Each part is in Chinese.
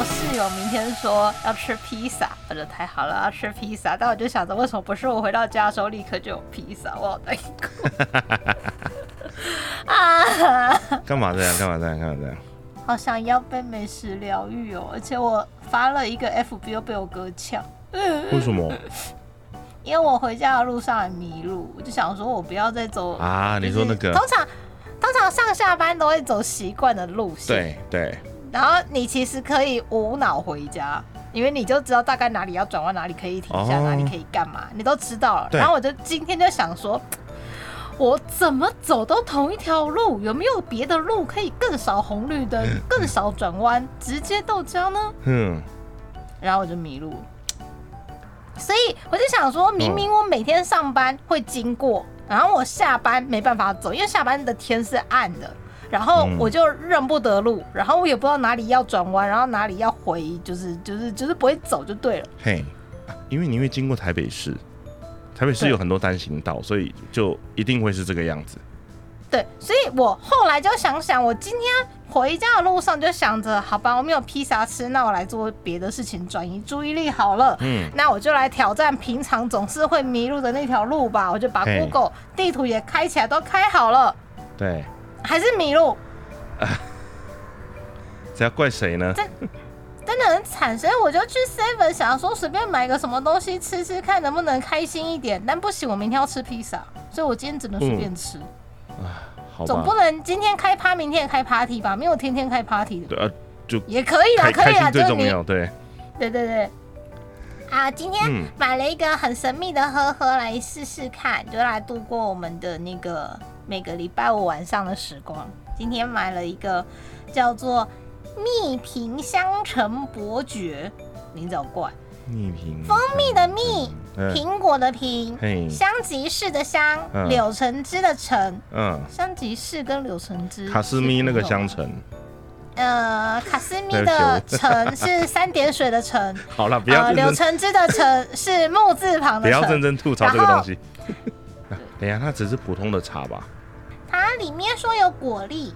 我室友明天说要吃披萨，我觉得太好了，要吃披萨。但我就想着，为什么不是我回到家的时候立刻就有披萨？我好难过 啊！干嘛这样？干嘛这样？干嘛这样？好想要被美食疗愈哦，而且我发了一个 FB 又被我哥抢，为什么因为我回家的路上很迷路，我就想说我不要再走啊？你说那个通常通常上下班都会走习惯的路线，对对，然后你其实可以无脑回家，因为你就知道大概哪里要转弯，哪里可以停下，哦。哪里可以干嘛，你都知道了。对。然后我就今天就想说，我怎么走都同一条路，有没有别的路可以更少红绿灯、更少转弯，直接到家呢？嗯，然后我就迷路。了。所以我就想说，明明我每天上班会经过，然后我下班没办法走，因为下班的天是暗的，然后嗯我就认不得路，然后我也不知道哪里要转弯，然后哪里要回，就是就是就是不会走就对了。嘿，啊因为你会经过台北市，台北市有很多单行道，所以就一定会是这个样子。对，所以我后来就想想，我今天回家的路上就想着，好吧，我没有披萨吃，那我来做别的事情，转移注意力好了。嗯，那我就来挑战平常总是会迷路的那条路吧。我就把 Google 地图也开起来，都开好了，对，还是迷路，这要怪谁呢？真的很惨。所以我就去 Seven 想说随便买个什么东西吃吃看，能不能开心一点。但不行，我明天要吃披萨，所以我今天只能随便吃。好总不，能今天开趴，明天也开 party 吧？没有天天开 party 的，对啊，就也可以啦，可以啦，最重要，对，对对对。啊，今天嗯买了一个很神秘的喝喝来试试看，就来度过我们的那个每个礼拜五晚上的时光。今天买了一个叫做蜜瓶香橙伯爵，名字好怪，蜜瓶蜂蜜的蜜，嗯苹果的苹，嘿，香吉士的香，嗯柳橙汁的橙，嗯，香吉士跟柳橙汁，卡斯咪那个香。橙，呃，卡斯咪的橙是三点水的橙，好了，不要呃，柳，橙汁的橙是木字旁的不要。认真吐槽这个东西。啊等一下，它只是普通的茶吧？它里面说有果粒，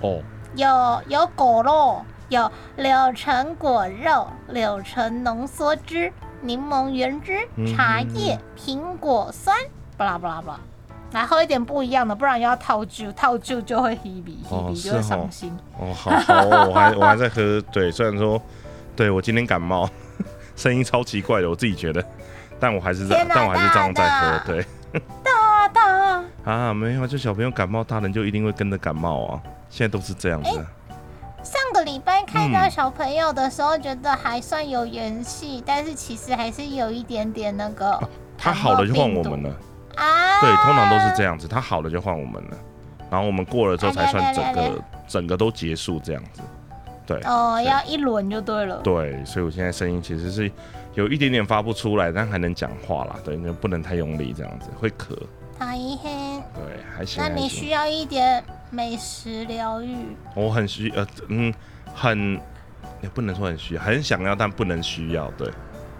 哦，有有果肉，有柳橙果肉、柳橙浓缩汁、柠檬原汁、嗯茶叶、苹果酸，巴拉巴拉巴拉。来喝一点不一样的，不然又要套酒，套酒就会哦 hebe 是就会哦伤心。哦，好好哦，我还我还在喝，对，虽然说，对我今天感冒，声音超奇怪的，我自己觉得，但我还是在但我还是这样在喝，对 啊，没有，就小朋友感冒，大人就一定会跟着感冒啊，现在都是这样子，上个礼拜看到嗯小朋友的时候，觉得还算有元气，但是其实还是有一点点那个他好了就换我们了，啊。对，通常都是这样子，他好了就换我们了，然后我们过了之后才算整个整个都结束这样子，对，哦，要一轮就对了。对，所以我现在声音其实是有一点点发不出来，但还能讲话啦，对，就不能太用力这样子，会咳，太黑，对，还行，那你需要一点美食疗愈。我很需呃嗯很也不能说很需要，很想要但不能需要，对，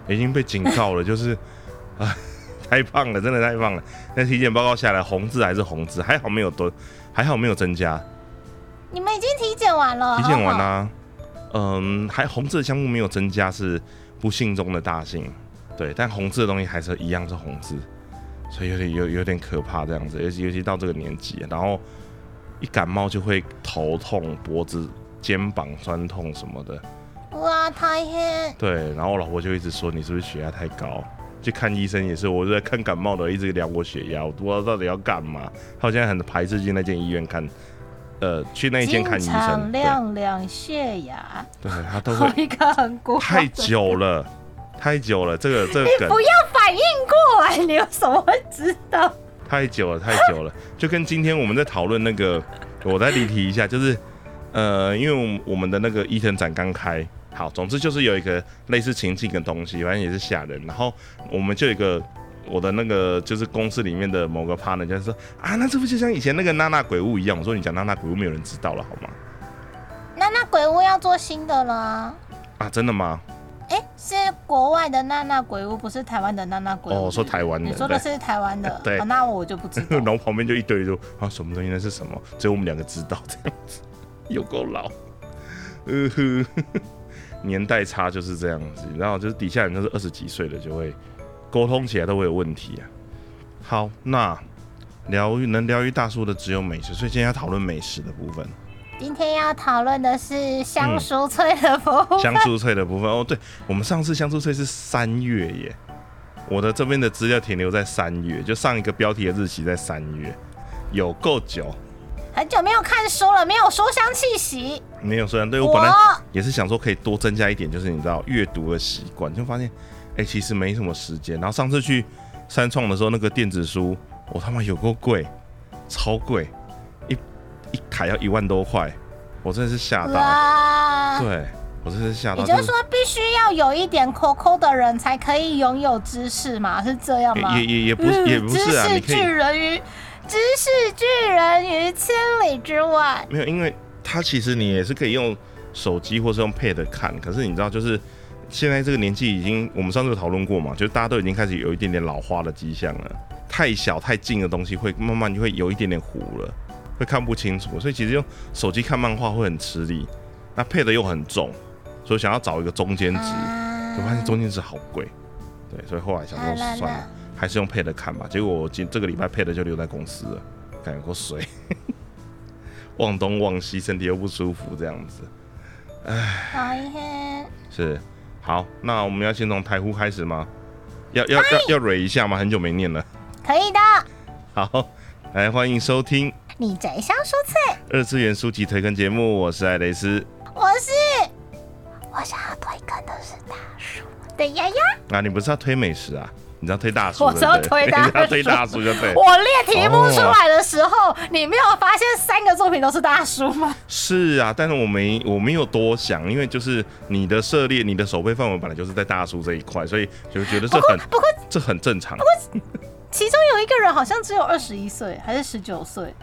已经被警告了，就是啊太胖了，真的太胖了。那体检报告下来，红字还是红字，还好没有多，还好没有增加。你们已经体检完了？体检完啦、嗯，还红字的项目没有增加是不幸中的大幸，对，但红字的东西还是一样是红字，所以有点有有点可怕这样子，尤其尤其到这个年纪，然后一感冒就会头痛、脖子、肩膀酸痛什么的。哇，太黑，对，然后我老婆就一直说你是不是血压太高？去看医生也是，我就在看感冒的，一直量我血压，我不知道到底要干嘛。他现在很排斥去那间医院看，呃，去那一间看医生。对，量量血压，对他都我会一个很古太久了，太久了，这个这个梗不要反应过来，你有什么会知道？太久了，太久了，就跟今天我们在讨论那个，我再离题一下，就是呃，因为我们的那个伊藤展刚开，好，总之就是有一个类似情境的东西，反正也是吓人，然后我们就有一个。我的那个就是公司里面的某个 partner 就是说啊，那这不就像以前那个娜娜鬼屋一样？我说你讲娜娜鬼屋，没有人知道了好吗？娜娜鬼屋要做新的了啊。啊，真的吗？哎，是国外的娜娜鬼屋，不是台湾的娜娜鬼屋。哦说台湾的你说的是台湾的，对哦那我就不知道 然。后旁边就一堆说啊，什么东西那是什么？只有我们两个知道这样子，有够老。呃呵，年代差就是这样子，然后就是底下人都是二十几岁的，就会沟通起来都会有问题啊。好，那疗愈能疗愈大叔的只有美食，所以今天要讨论美食的部分。今天要讨论的是香酥脆的部分。香酥脆的部分哦，对，我们上次香酥脆是三月耶，我的这边的资料停留在三月，就上一个标题的日期在三月，有够久。很久没有看书了，没有书香气息。没有，书香对我本来也是想说可以多增加一点，就是你知道阅读的习惯，就发现哎，其实没什么时间。然后上次去三创的时候，那个电子书我他妈有够贵，超贵，一一台要一万多块，我真的是吓到。对，我真的是吓到。也就是说，必须要有一点 COCO 的人才可以拥有知识嘛？是这样吗？也也也不是，也不是啊，知识巨人于。知识巨人于千里之外。没有，因为他其实你也是可以用手机或是用 Pad 看。可是你知道，就是现在这个年纪已经，我们上次有讨论过嘛，就是大家都已经开始有一点点老花的迹象了。太小太近的东西会慢慢就会有一点点糊了，会看不清楚。所以其实用手机看漫画会很吃力。那配的又很重，所以想要找一个中间值，就发现中间值好贵。对，所以后来想说算了。还是用配的看吧，结果我今这个礼拜配的就留在公司了，感觉够水，忘东忘西，身体又不舒服，这样子，唉，是好，那我们要先从台呼开始吗？要要要要蕊一下吗？很久没念了，可以的。好，来欢迎收听你宅香蔬菜二次元书籍推更节目，我是艾蕾斯，我是我想要推更的是大叔的丫丫啊，你不是要推美食啊？你知道推大叔，我只要推大叔，推大叔就对。我列题目出来的时候，你没有发现三个作品都是大叔吗？是啊，但是我没我没有多想，因为就是你的涉猎，你的手背范围本来就是在大叔这一块，所以就觉得这很不过这很正常。不过 其中有一个人好像只有二十一岁还是十九岁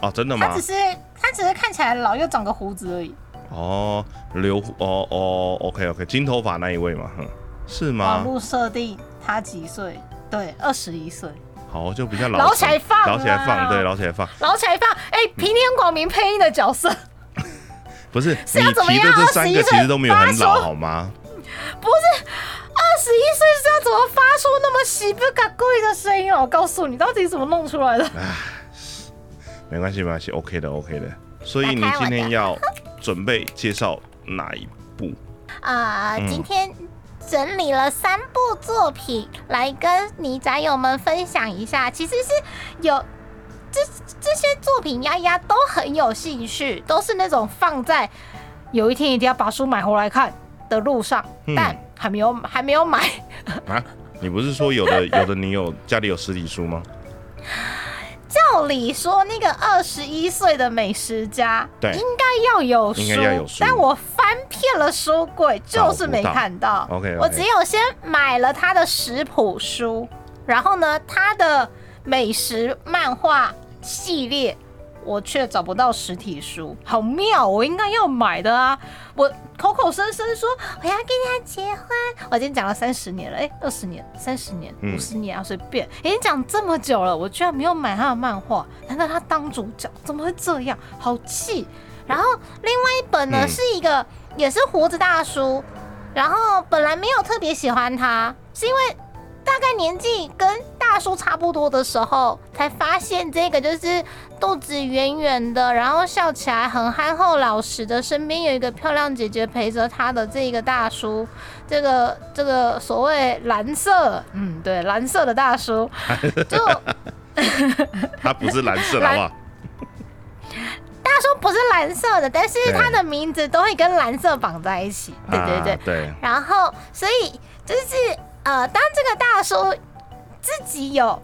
哦，真的吗？他只是他只是看起来老，又长个胡子而已。哦，留哦哦，OK OK，金头发那一位嘛，哼。是吗？网络设定他几岁？对，二十一岁。好，就比较老老起来放，老起来放，对，老起来放，老起来放。哎，平天广明配音的角色，不是 你提的这三个其实都没有很老，好吗？不是，二十一岁是要怎么发出那么喜不嘎贵的声音？我告诉你，到底怎么弄出来的？唉，没关系，没关系，OK 的，OK 的。所以你今天要准备介绍哪一部？啊，今天。整理了三部作品来跟你宅友们分享一下，其实是有这这些作品，丫丫都很有兴趣，都是那种放在有一天一定要把书买回来看的路上，但还没有还没有买啊？你不是说有的有的你有家里有实体书吗？照理说，那个二十一岁的美食家，对，应该要有书，但我翻遍了书柜，就是没看到。OK，我只有先买了他的食谱书，然后呢，他的美食漫画系列。我却找不到实体书，好妙！我应该要买的啊！我口口声声说我要跟他结婚，我已经讲了三十年了，哎，二十年、三十年、五十年啊，随便，已经讲这么久了，我居然没有买他的漫画，难道他当主角？怎么会这样？好气！然后另外一本呢，是一个也是胡子大叔，然后本来没有特别喜欢他，是因为。大概年纪跟大叔差不多的时候，才发现这个就是肚子圆圆的，然后笑起来很憨厚老实的，身边有一个漂亮姐姐陪着他的这个大叔。这个这个所谓蓝色，嗯，对，蓝色的大叔，就 他不是蓝色的话，大叔不是蓝色的，但是他的名字都会跟蓝色绑在一起。对对对对。然后，所以就是。呃，当这个大叔自己有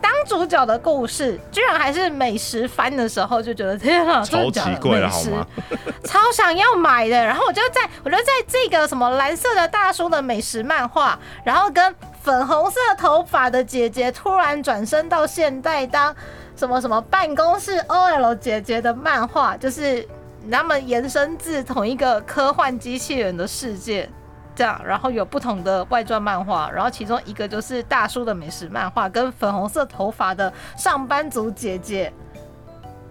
当主角的故事，居然还是美食番的时候，就觉得天啊，超奇怪了，好吗？超想要买的。然后我就在，我就在这个什么蓝色的大叔的美食漫画，然后跟粉红色头发的姐姐突然转身到现代当什么什么办公室 OL 姐姐的漫画，就是他们延伸至同一个科幻机器人的世界。这样，然后有不同的外传漫画，然后其中一个就是大叔的美食漫画，跟粉红色头发的上班族姐姐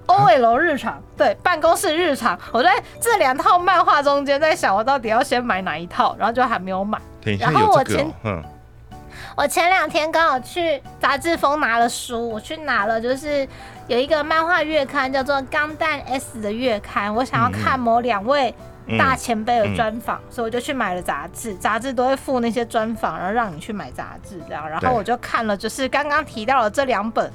，OL 日常，对，办公室日常。我在这两套漫画中间在想，我到底要先买哪一套，然后就还没有买。等一下然后我前有这个哦，嗯，我前两天刚好去杂志封拿了书，我去拿了，就是有一个漫画月刊叫做《钢弹 S》的月刊，我想要看某两位嗯大前辈的专访，所以我就去买了杂志。杂志都会附那些专访，然后让你去买杂志这样。然后我就看了，就是刚刚提到的这两本。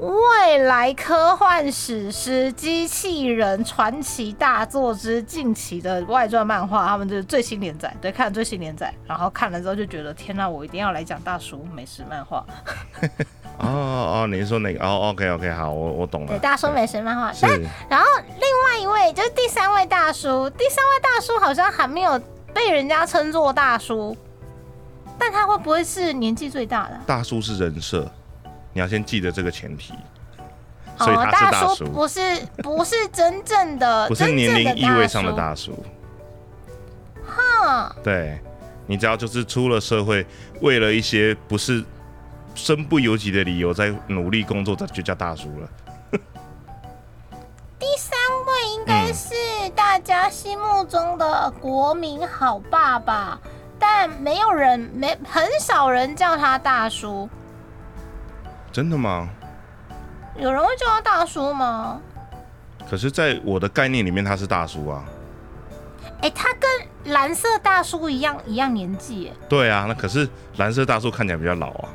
未来科幻史诗《机器人传奇大作之近期的外传漫画》，他们就是最新连载，对，看了最新连载，然后看了之后就觉得天呐，我一定要来讲大叔美食漫画，哦哦，你是说哪个？哦，OK OK，好，我我懂了。对，大叔美食漫画。是但然后另外一位就是第三位大叔，第三位大叔好像还没有被人家称作大叔，但他会不会是年纪最大的？大叔是人设，你要先记得这个前提，所以哦，他是大叔叔，不是不是真正的，不是年龄意味上的。大叔。哈，对，你只要就是出了社会，为了一些不是身不由己的理由在努力工作，这就叫大叔了。第三位应该是大家心目中的国民好爸爸，但没有人没很少人叫他大叔。真的吗？有人会叫他大叔吗？可是，在我的概念里面，他是大叔啊。哎、他跟蓝色大叔一样一样年纪。对啊，那可是蓝色大叔看起来比较老啊，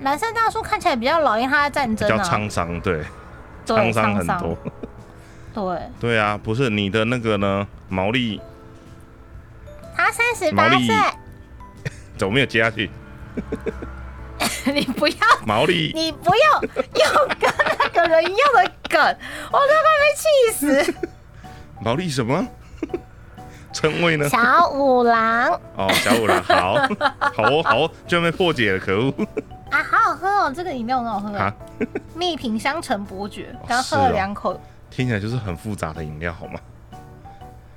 蓝色大叔看起来比较老，因为他在战比较沧桑，对，沧桑很多。对，对啊，不是你的那个呢？毛利他三十八岁，怎么没有接下去？你不要，毛利你不要用跟那个人一样的梗，我都快被气死。毛利什么？称谓呢？小五郎哦，小五郎，好，好哦，好哦，居然被破解了，可恶！啊，好好喝哦，这个饮料很好喝啊哦，蜜品香橙伯爵，刚喝了两口，听起来就是很复杂的饮料，好吗？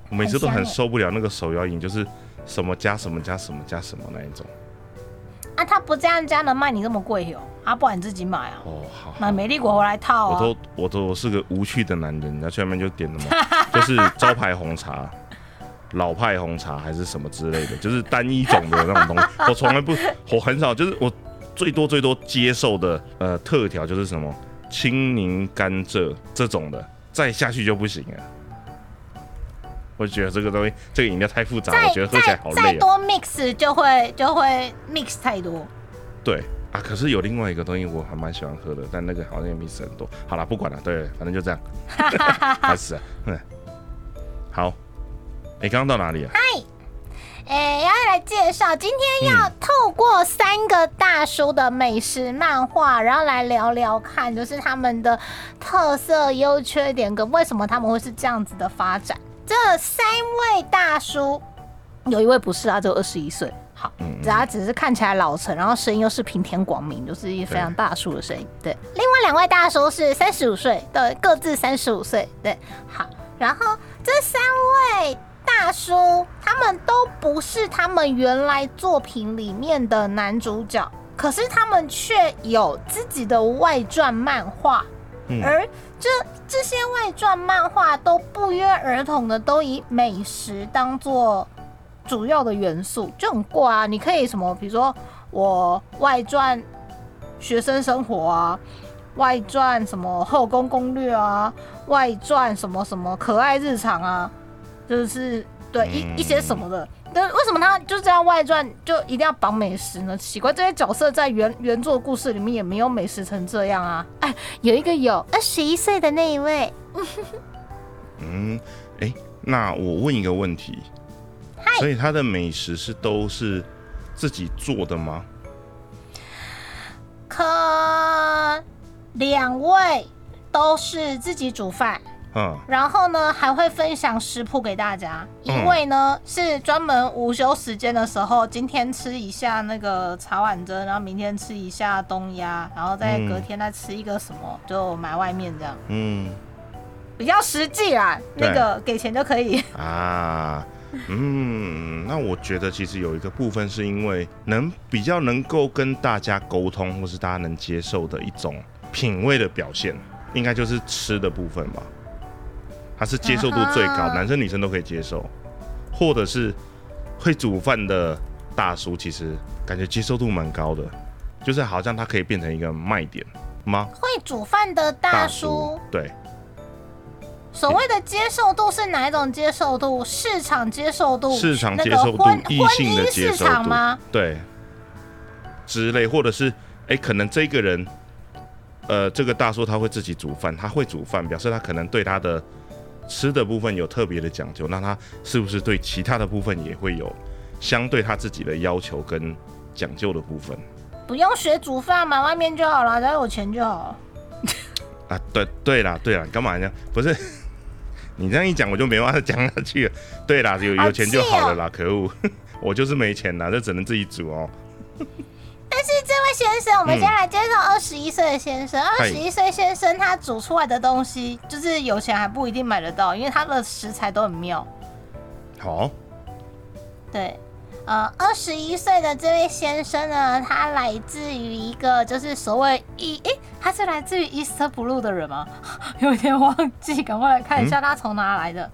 我每次都很受不了那个手摇饮，就是什么加什么加什么加什么那一种。啊，他不这样加能卖你这么贵哦？啊，不然你自己买啊，哦，好，买美丽果回来套啊。我都我都我是个无趣的男人，然后去外面就点什么，就是招牌红茶、老派红茶还是什么之类的，就是单一种的那种东西。我从来不，我很少，就是我最多最多接受的呃特调就是什么青柠甘蔗这种的，再下去就不行了。我觉得这个东西，这个饮料太复杂，再我觉得喝起来好累啊。再再多 mix 就会就会 mix 太多。对啊，可是有另外一个东西我还蛮喜欢喝的，但那个好像也 miss 很多。好了，不管了，对，反正就这样，开始啊，嗯，好，你刚刚到哪里啊？哎、要来介绍，今天要透过三个大叔的美食漫画，然后来聊聊看，就是他们的特色、优缺点跟为什么他们会是这样子的发展。这三位大叔，有一位不是啊，只有二十一岁。好，他只是看起来老成，然后声音又是平田广明，就是一非常大叔的声音。对，另外两位大叔是三十五岁，对，各自三十五岁。对，好，然后这三位大叔，他们都不是他们原来作品里面的男主角，可是他们却有自己的外传漫画，嗯而这这些外传漫画都不约而同的都以美食当做主要的元素，就很怪啊！你可以什么，比如说我外传学生生活啊，外传什么后宫攻略啊，外传什么什么可爱日常啊，就是对一嗯一些什么的。但为什么他就这样外传就一定要绑美食呢？奇怪，这些角色在原原作故事里面也没有美食成这样啊！哎，有一个有二十一岁的那一位，嗯，哎、那我问一个问题，所以他的美食是都是自己做的吗？可两位都是自己煮饭，嗯，然后呢还会分享食谱给大家。一嗯位呢是专门午休时间的时候，今天吃一下那个茶碗蒸，然后明天吃一下冬鸭，然后再嗯隔天再吃一个什么，就买外面这样，嗯比较实际啦。那个给钱就可以。啊，嗯，那我觉得其实有一个部分是因为能比较能够跟大家沟通，或是大家能接受的一种品味的表现。应该就是吃的部分吧。它是接受度最高，啊男生女生都可以接受，或者是会煮饭的大叔，其实感觉接受度蛮高的，就是好像他可以变成一个卖点吗？会煮饭的大叔，对，所谓的接受度是哪一种接受度？市场接受度？市场那个接受度婚、异性的接受度场吗？，对，之类，或者是哎、可能这个人，呃，这个大叔他会自己煮饭，他会煮饭，表示他可能对他的吃的部分有特别的讲究，那他是不是对其他的部分也会有相对他自己的要求跟讲究的部分不用学煮饭，嘛外面就好了，只要有钱就好。啊？对对啦，对啦，干嘛呢？不是。你这样一讲，我就没办法讲下去了。对啦，有好有钱就好了啦，可恶，我就是没钱啦，这只能自己煮哦。但是这位先生，我们先来介绍二十一岁的先生。二嗨十一岁先生他煮出来的东西，就是有钱还不一定买得到，因为他的食材都很妙。好，对，呃，二十一岁的这位先生呢，他来自于一个就是所谓一诶，他是来自于 East Blue 的人吗？有点忘记，赶快来看一下他从哪来的。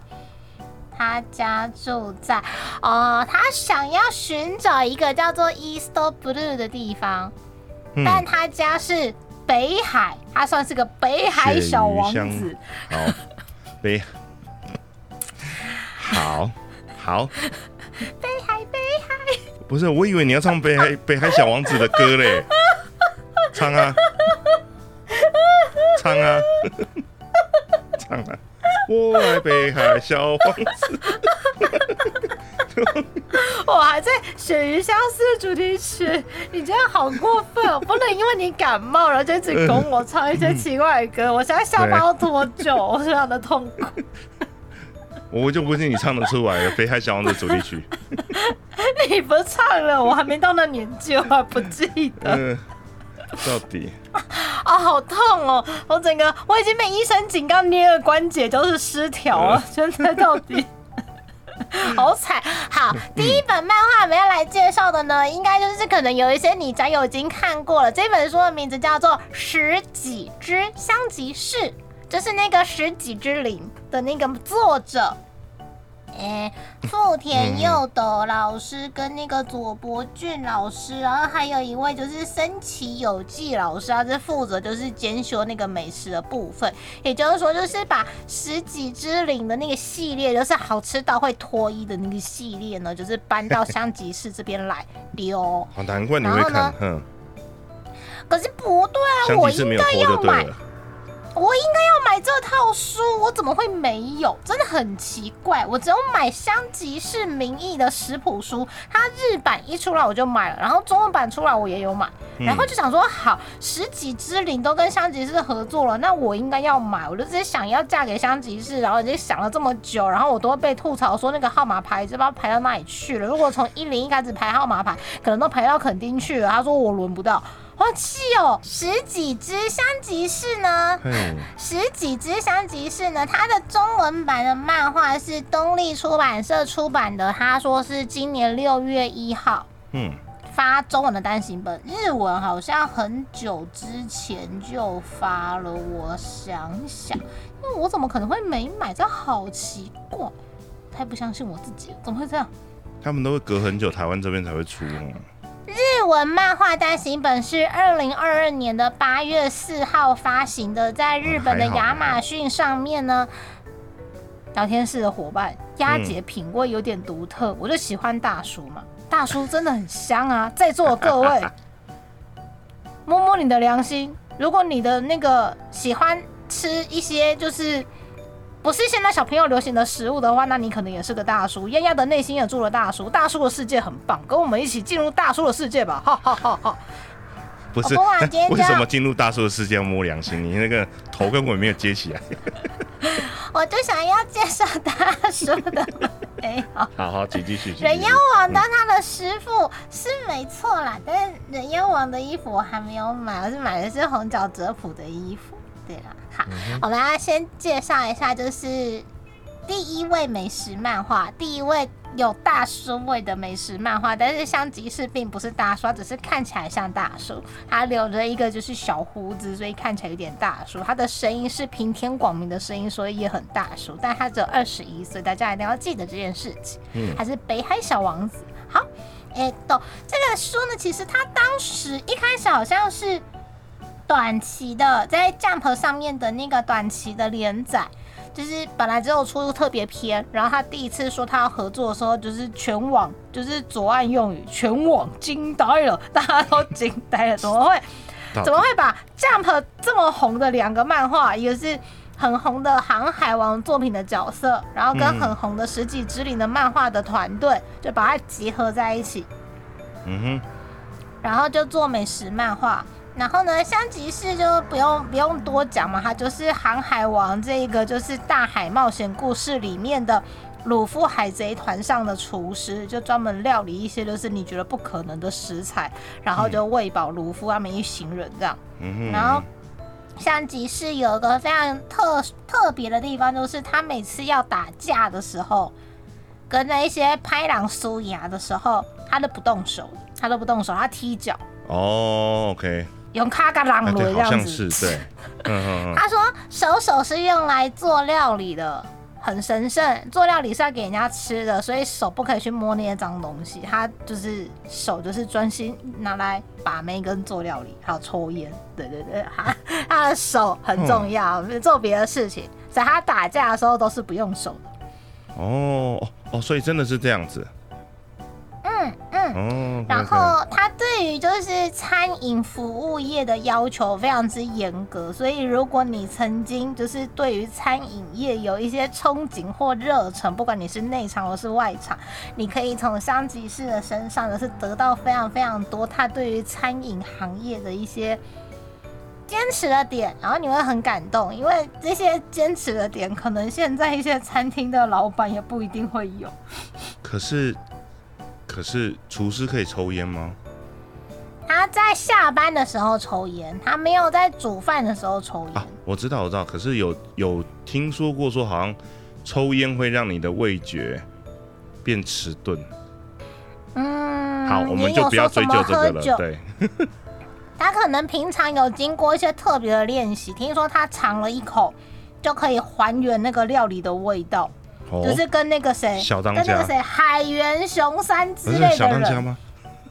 他家住在，哦、他想要寻找一个叫做 East Blue 的地方，嗯，但他家是北海，他算是个北海小王子。好，北，好，好，北海，北海，不是，我以为你要唱北海北海小王子的歌嘞，唱啊，唱啊，唱啊，我爱北海小王子，我还在《鳕鱼相思》主题曲，你这样好过分哦！不能因为你感冒然后就一直拱我唱一些奇怪的歌，我现在下巴要多久？我非常的痛苦。我就不信你唱得出来的北海小王子主题曲，你不唱了，我还没到那年纪，我还不记得嗯，到底，啊，好痛哦！我整个我已经被医生警告捏了关节都是失调了，现在到底。好惨！好，第一本漫画我们要来介绍的呢，应该就是可能有一些你宅友已经看过了。这本书的名字叫做《十几之香吉士》，就是那个十几之灵的那个作者。哎，富田佑斗老师跟那个佐伯俊老师，然后还有一位就是森崎有纪老师，他是负责就是兼修那个美食的部分。也就是说，就是把十几之灵的那个系列，就是好吃到会脱衣的那个系列呢，就是搬到香吉士这边来丢。好难怪你会看然后呢，哼，可是不对啊，我应该要买，我应该要买这套书，我怎么会没有？真的很奇怪，我只有买香吉士名义的食谱书，它日版一出来我就买了，然后中文版出来我也有买，嗯然后就想说，好，十几之灵都跟香吉士合作了，那我应该要买，我就直接想要嫁给香吉士，然后已经想了这么久，然后我都会被吐槽说那个号码牌不知道排到哪里去了。如果从一零一开始排号码牌，可能都排到垦丁去了，他说我轮不到。好气哦！十几只香吉士呢？嘿，十几只香吉士呢，它的中文版的漫画是东立出版社出版的，他说是今年六月一号嗯，发中文的单行本，日文好像很久之前就发了。我想想，因为我怎么可能会没买？这好奇怪，太不相信我自己了，怎么会这样？他们都会隔很久，台湾这边才会出哦。日文漫画单行本是二零二二年的八月四号发行的，在日本的亚马逊上面呢。聊天室的伙伴，丫姐品味有点独特，我就喜欢大叔嘛，大叔真的很香啊！在座的各位，摸摸你的良心，如果你的那个喜欢吃一些就是不是现在小朋友流行的食物的话，那你可能也是个大叔。燕丫的内心也住了大叔，大叔的世界很棒，跟我们一起进入大叔的世界吧！哈哈哈哈！不是 为什么进入大叔的世界要摸良心？你那个头跟尾没有接起来。我就想要介绍大叔的美 好。好好，请继续。请继续人妖王当他的师傅是没错啦，但是人妖王的衣服我还没有买，我是买的是红脚哲普的衣服。对啦，好，我们要先介绍一下，就是第一位美食漫画，第一位有大叔味的美食漫画。但是香吉士并不是大叔，只是看起来像大叔。他留着一个就是小胡子，所以看起来有点大叔。他的声音是平天广明的声音，所以也很大叔。但他只有二十一岁，大家一定要记得这件事情。嗯，他是北海小王子。好，哎，懂这个书呢，其实他当时一开始好像是短期的，在 Jump 上面的那个短期的连载。就是本来只有出特别篇，然后他第一次说他要合作的时候，就是全网就是左岸用语，全网惊呆了，大家都惊呆了，怎么会 怎么会把 Jump 这么红的两个漫画，一个是很红的《航海王》作品的角色，然后跟很红的《十几之灵》的漫画的团队，就把它集合在一起，嗯哼，然后就做美食漫画。然后呢，香吉士就不用不用多讲嘛，他就是《航海王》这一个就是大海冒险故事里面的鲁夫海贼团上的厨师，就专门料理一些就是你觉得不可能的食材，然后就喂饱鲁夫他们一行人这样。然后香吉士有一个非常特特别的地方，就是他每次要打架的时候，跟那一些拍狼苏牙的时候，他都不动手，他都不动手，他踢脚。哦，OK。用卡嘎啷的这样子，对，他说手手是用来做料理的，很神圣。做料理是要给人家吃的，所以手不可以去摸那些脏东西。他就是手就是专心拿来把妹跟做料理，还有抽烟。对对对，他他的手很重要，做别的事情。所以他打架的时候都是不用手的。哦哦，所以真的是这样子。嗯嗯，然后他对于就是餐饮服务业的要求非常之严格，所以如果你曾经就是对于餐饮业有一些憧憬或热忱，不管你是内场或是外场，你可以从香吉士的身上就是得到非常非常多他对于餐饮行业的一些坚持的点，然后你会很感动，因为这些坚持的点可能现在一些餐厅的老板也不一定会有。可是。可是厨师可以抽烟吗？他在下班的时候抽烟，他没有在煮饭的时候抽烟。啊，我知道，我知道。可是有有听说过说，好像抽烟会让你的味觉变迟钝。嗯，好，我们就不要追究这个了。对，他可能平常有经过一些特别的练习，听说他尝了一口就可以还原那个料理的味道。就是跟那个谁，跟那个谁海原雄三之类的人。小当家吗？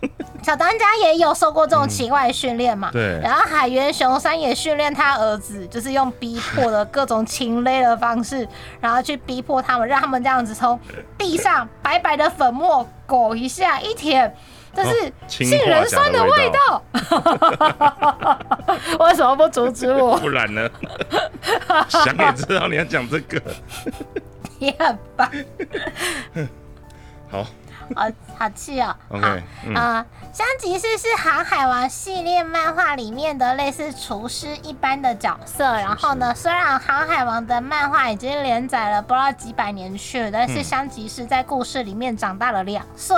小当家也有受过这种奇怪的训练嘛？对。然后海原雄三也训练他儿子，就是用逼迫的各种情勒的方式，然后去逼迫他们，让他们这样子从地上白白的粉末裹一下一舔，这是杏仁酸的味道。为什么不阻止我？不然呢？想也知道你要讲这个。你很棒，好，好好气哦。OK，啊，香吉士是《航海王》系列漫画里面的类似厨师一般的角色。然后呢，虽然《航海王》的漫画已经连载了不知道几百年去了，但是香吉士在故事里面长大了两岁。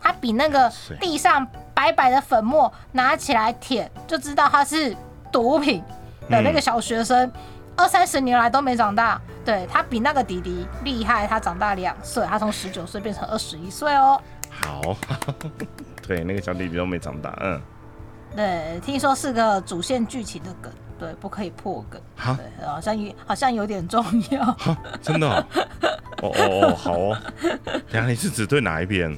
他比那个地上白白的粉末拿起来舔就知道他是毒品的那个小学生，二三十年来都没长大。对他比那个弟弟厉害，他长大两岁，他从十九岁变成二十一岁哦。好，对，那个小弟弟都没长大，嗯。对，听说是个主线剧情的梗，对，不可以破梗。好，好像有，好像有点重要。真的？哦哦哦，好哦。等下你是指对哪一边？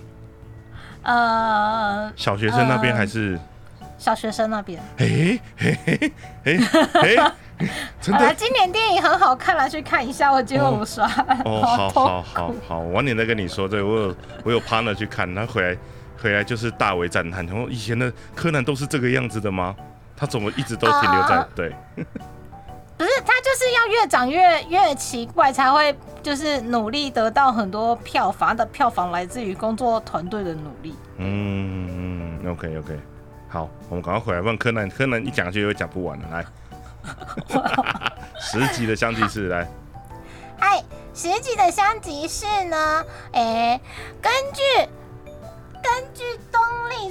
呃，小学生那边还是？小学生那边。嘿嘿嘿嘿嘿。好了，今年电影很好看了，去看一下。我今天五刷。哦，好好好好，晚点再跟你说。对我有我有 partner 去看，他回来回来就是大为赞叹。然后以前的柯南都是这个样子的吗？他怎么一直都停留在对？不是，他就是要越长越越奇怪，才会就是努力得到很多票房的票房来自于工作团队的努力。嗯嗯，OK OK，好，我们赶快回来问柯南。柯南一讲就又讲不完了，来。十级的香吉士来，嗨，十级的香吉士呢？哎，根据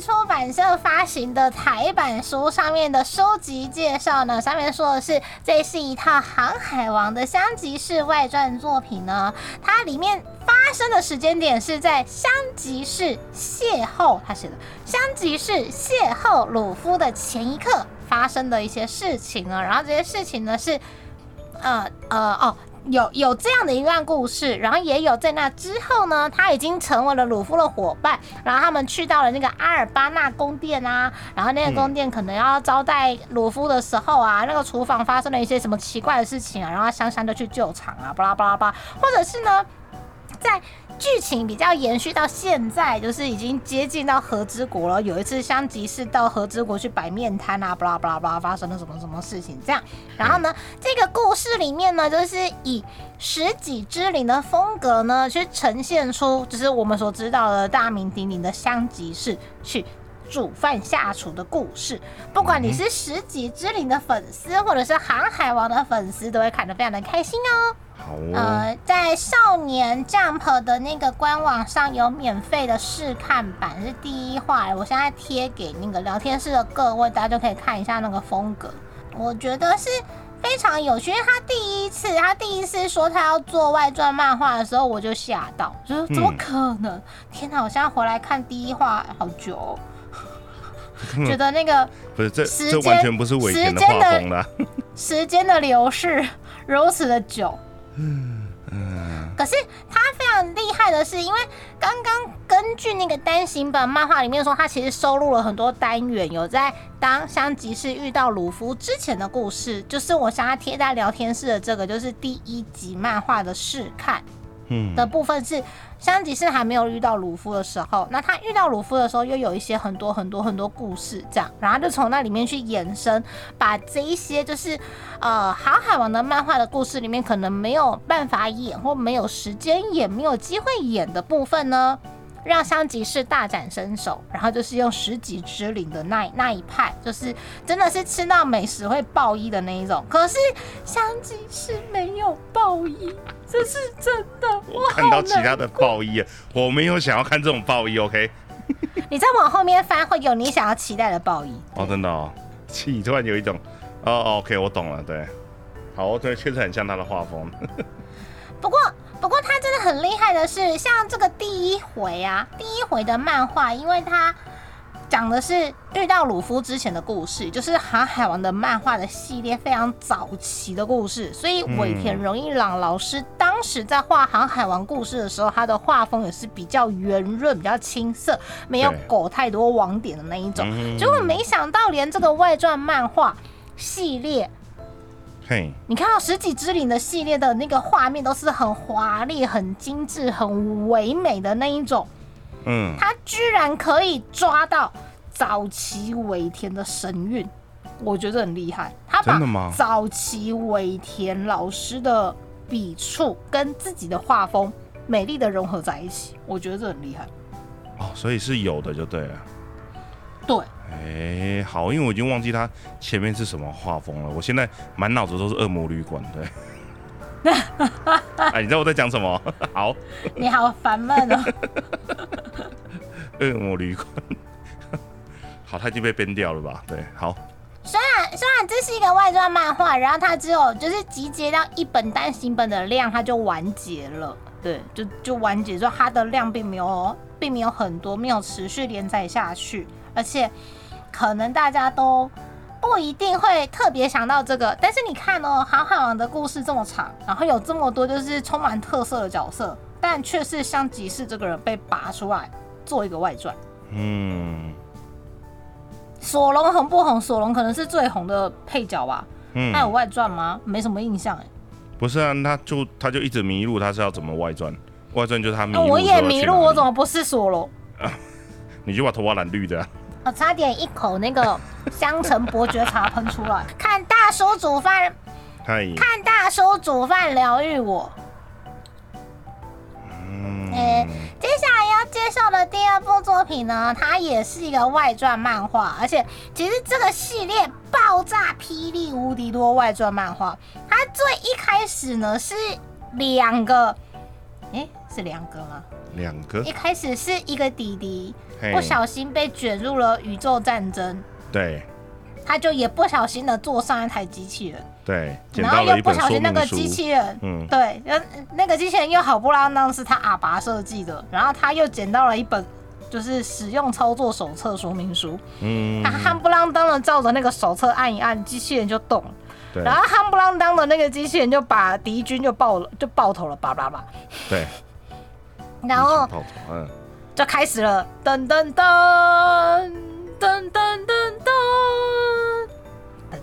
出版社发行的台版书上面的书籍介绍呢，上面说的是这是一套《航海王》的香吉士外传作品呢，它里面发生的时间点是在香吉士邂逅，他写的香吉士邂逅鲁夫的前一刻发生的一些事情呢，然后这些事情呢是，呃呃哦。有有这样的一段故事，然后也有在那之后呢，他已经成为了鲁夫的伙伴，然后他们去到了那个阿尔巴纳宫殿啊，然后那个宫殿可能要招待鲁夫的时候啊，那个厨房发生了一些什么奇怪的事情啊，然后香香就去救场啊，巴拉巴拉巴，或者是呢，在。剧情比较延续到现在，就是已经接近到和之国了。有一次香吉士到和之国去摆面摊啊，巴拉巴拉巴拉，发生了什么什么事情？这样，然后呢，这个故事里面呢，就是以十几之灵的风格呢，去呈现出就是我们所知道的大名鼎鼎的香吉士去煮饭下厨的故事。不管你是十级之灵的粉丝，或者是航海王的粉丝，都会看得非常的开心哦。呃，在少年 Jump 的那个官网上有免费的试看版，是第一话，我现在贴给那个聊天室的各位，大家就可以看一下那个风格。我觉得是非常有趣，因为他第一次，他第一次说他要做外传漫画的时候，我就吓到，就是怎么可能？天哪！我现在回来看第一话，好久，觉得那个不是这这完全不是尾田的画风了，时间的流逝如此的久。嗯嗯，可是他非常厉害的是，因为刚刚根据那个单行本漫画里面说，他其实收录了很多单元，有在当香吉士遇到鲁夫之前的故事，就是我想要贴在聊天室的这个，就是第一集漫画的试看。的部分是香吉士还没有遇到鲁夫的时候，那他遇到鲁夫的时候，又有一些很多很多很多故事这样，然后就从那里面去延伸，把这一些就是呃航海王的漫画的故事里面可能没有办法演或没有时间演、没有机会演的部分呢。让香吉士大展身手，然后就是用十几之灵的那那一派，就是真的是吃到美食会爆衣的那一种。可是香吉士没有爆衣，这是真的。我看到其他的爆衣，我没有想要看这种爆衣。OK，你再往后面翻，会有你想要期待的爆衣。哦，真的哦，气突然有一种哦，OK，我懂了。对，好，对，确实很像他的画风。不过。不过他真的很厉害的是，像这个第一回啊，第一回的漫画，因为他讲的是遇到鲁夫之前的故事，就是《航海王》的漫画的系列非常早期的故事，所以尾田荣一郎老师当时在画《航海王》故事的时候，他的画风也是比较圆润、比较青涩，没有狗太多网点的那一种。结果没想到，连这个外传漫画系列。你看到十几之灵的系列的那个画面都是很华丽、很精致、很唯美的那一种，嗯，他居然可以抓到早期尾田的神韵，我觉得很厉害。他把早期尾田老师的笔触跟自己的画风美丽的融合在一起，我觉得这很厉害。哦，所以是有的就对了。对。哎，好，因为我已经忘记它前面是什么画风了。我现在满脑子都是恶魔旅馆，对。哎，你知道我在讲什么？好，你好烦闷哦。恶魔旅馆，好，它已经被编掉了吧？对，好。虽然虽然这是一个外传漫画，然后它只有就是集结到一本单行本的量，它就完结了。对，就就完结，说它的量并没有并没有很多，没有持续连载下去，而且。可能大家都不一定会特别想到这个，但是你看哦，《航海王》的故事这么长，然后有这么多就是充满特色的角色，但却是像吉士这个人被拔出来做一个外传。嗯，索隆红不红？索隆可能是最红的配角吧。嗯，他有外传吗？没什么印象哎。不是啊，他就他就一直迷路，他是要怎么外传？外传就是他迷路。我也迷路，我怎么不是索隆？你就把头发染绿的。我差点一口那个香橙伯爵茶喷出来。看大叔煮饭，看大叔煮饭疗愈我。嗯，接下来要介绍的第二部作品呢，它也是一个外传漫画，而且其实这个系列爆炸霹雳无敌多外传漫画。它最一开始呢是两个，哎，是两个吗？两个一，开始是一个弟弟嘿不小心被卷入了宇宙战争，对。他就也不小心的坐上一台机器人，对，然后又不小心那个机器人。嗯，对，然后那个机器人又好不啷当是他阿爸设计的，然后他又捡到了一本就是使用操作手册说明书，嗯。他，夯不啷当的照着那个手册按一按，机器人就动。了，对。然后夯不啷当的那个机器人就把敌军就爆了，就爆头了，叭叭叭，对，然后一起泡头嗯，就开始了，噔噔噔噔噔噔噔，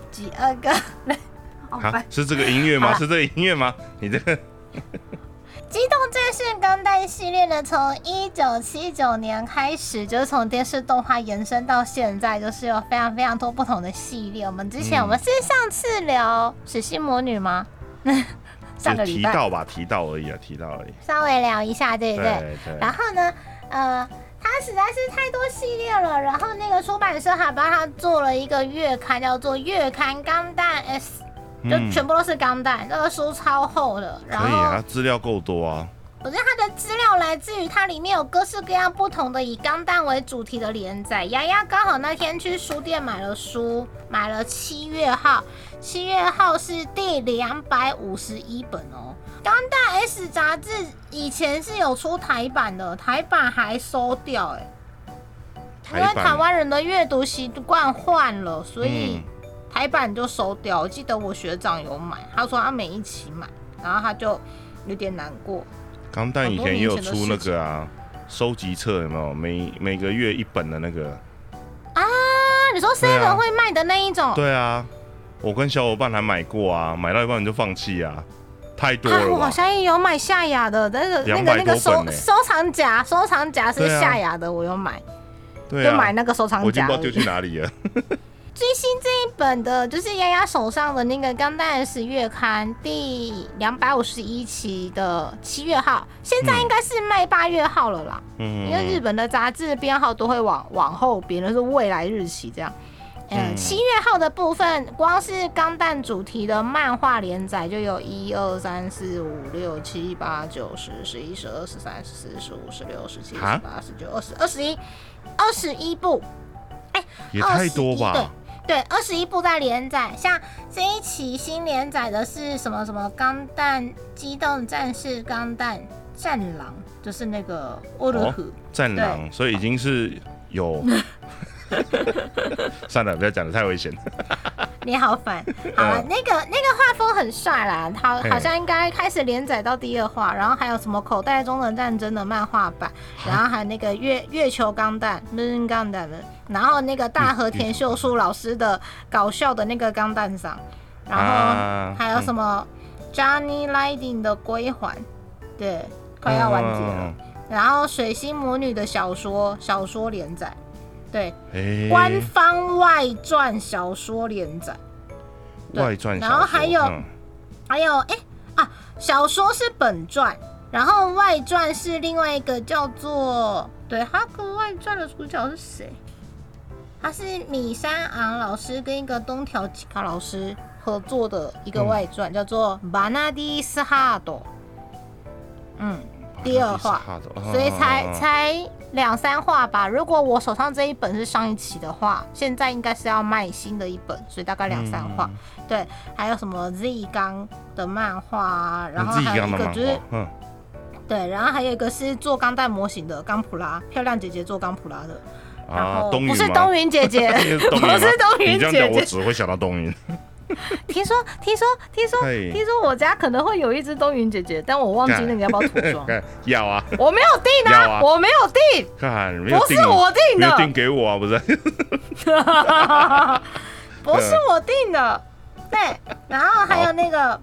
第二个，好好，是这个音乐吗？是这个音乐吗？你这个 机动战士钢弹系列呢，从一九七九年开始，就是从电视动画延伸到现在，就是有非常非常多不同的系列。我们之前、嗯我们是上次聊史西魔女吗？上个就礼拜提到吧，提到而已啊，提到而已。稍微聊一下，对不对？对对，然后呢，呃，它实在是太多系列了，然后那个出版社还帮他做了一个月刊，叫做《月刊钢弹 S》，就嗯全部都是钢弹，那个书超厚的，然后可以啊，资料够多啊。可是它的资料来自于它里面有各式各样不同的以钢弹为主题的连载。丫丫刚好那天去书店买了书，买了七月号，七月号是第两百五十一本哦。钢弹 S 杂志以前是有出台版的，台版还收掉哎、因为台湾人的阅读习惯换了，所以嗯台版就收掉。我记得我学长有买，他说他每一期买，然后他就有点难过。钢弹以前也有出那个啊，收集册有没有？每每个月一本的那个。啊，你说对啊 seven 会卖的那一种？对啊，我跟小伙伴还买过啊，买到一半你就放弃啊，太多啊，了吧？我好像也有买夏雅的，但是那个那个收收藏夹，收藏夹是夏雅的，我有买，对啊，就买那个收藏我已经夹而已。不知道丢去哪里了。最新这一本的就是丫丫手上的那个《钢弹 S 月刊》第两百五十一期的七月号，现在应该是卖八月号了啦。嗯，因为日本的杂志编号都会往往后编，那是未来日期这样。七月号的部分，光是钢弹主题的漫画连载就有一二三四五六七八九十十一十二十三十四十五十六十七十啊八十九二十二十一二十一部，也太多吧？对，二十一部在连载。像这一期新连载的是什么什么钢弹机动战士钢弹战狼，就是那个沃鲁虎。战狼，所以已经是有。算了，不要讲的太危险。你好烦。好了，嗯那个那个画风很帅啦，好好像应该开始连载到第二话，然后还有什么口袋中的战争的漫画版，然后还有那个月月球钢弹 Moon 钢弹的，然后那个大和田秀树老师的搞笑的那个钢弹上，然后啊还有什么 Johnny Lightning 的归还，对，快要完结了。然后水星魔女的小说小说连载，对，哎，官方外传小说连载。对外传，然后还有嗯还有，哎、啊，小说是本传，然后外传是另外一个叫做，对，哈克外传的主角是谁？他是米山昂老师跟一个东条吉卡老师合作的一个外传，叫做《巴纳迪斯哈多》。嗯，第二话嗯所以才才两三话吧。如果我手上这一本是上一期的话，现在应该是要卖新的一本，所以大概两三话。对，还有什么 Z 刚的漫画啊，然后还有一个就是，嗯，对，然后还有一个是做钢弹模型的钢普拉，漂亮姐姐做钢普拉的，然啊，后冬云不是冬云姐姐，不是冬云你这样讲，姐姐。我只会想到冬云。听说听说听说听说我家可能会有一只冬云姐姐，但我忘记那个要不要涂装。要啊，我没有订要啊我没有订，看没有不是我订的订给我啊，不是？不是我订的。对，然后还有那个，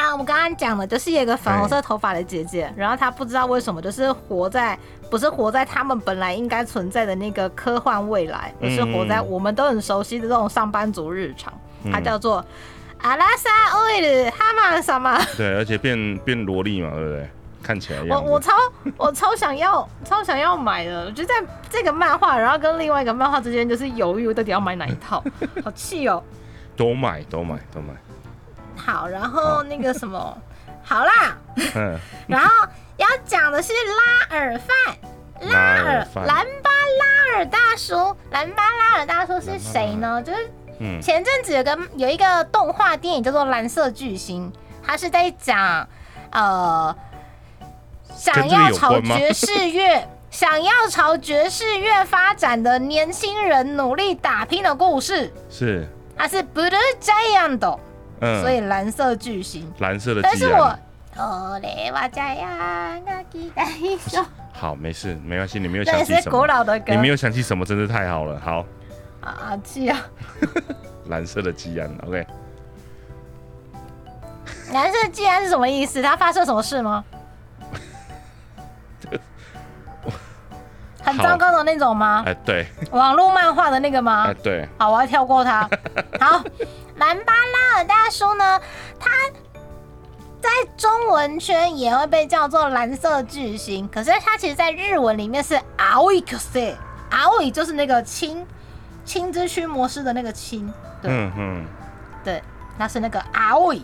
还有我们刚刚讲的，就是有一个粉红色头发的姐姐，然后她不知道为什么，就是活在不是活在他们本来应该存在的那个科幻未来，而是活在我们都很熟悉的这种上班族日常。它叫做阿拉萨欧伊哈曼什么。对，而且变变萝莉嘛，对不对？看起来我我超我超想要超想要买的，我就在这个漫画，然后跟另外一个漫画之间就是犹豫，我到底要买哪一套，好气哦。都买都买都买，好，然后那个什么，好啦，嗯，然后要讲的是拉尔范，拉尔兰巴拉尔大叔。兰巴拉尔大叔是谁呢？就是嗯，前阵子有个有一个动画电影叫做《蓝色巨星》，他是在讲呃想要朝爵士乐。想要朝爵士乐发展的年轻人努力打拼的故事，是，他是 Blue Giant，、嗯，所以蓝色巨星。蓝色的但是我好，没事，没关系，你没有想起什么，老的歌你没有想起什么，真是太好了。好，啊，气啊！蓝色的基安，OK，蓝色基安是什么意思？它发生什么事吗？很糟糕的那种吗？哎，对，网络漫画的那个吗哎，？对，好，我要跳过它。好，兰巴拉尔大叔呢，他在中文圈也会被叫做蓝色巨星，可是他其实在日文里面是阿伊克塞，阿伊就是那个青青之驱魔师的那个青，对、嗯嗯，对，那是那个阿伊。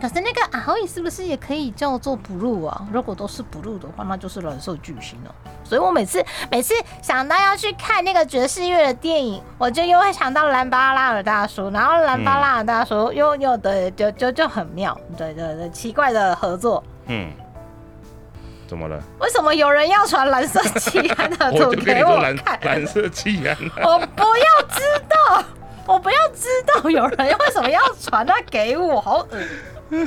可是那个阿伊是不是也可以叫做 blue 啊？如果都是 blue 的话，那就是蓝色巨星了。所以我每次每次想到要去看那个爵士乐的电影，我就又会想到兰巴拉尔大叔，然后兰巴拉尔大叔又又对，就就就很妙，对对对，奇怪的合作。嗯，怎么了？为什么有人要传蓝色气 安的图给我蓝看？蓝色气安啊，我不要知道，我不要知道有人为什么要传它给我，好恶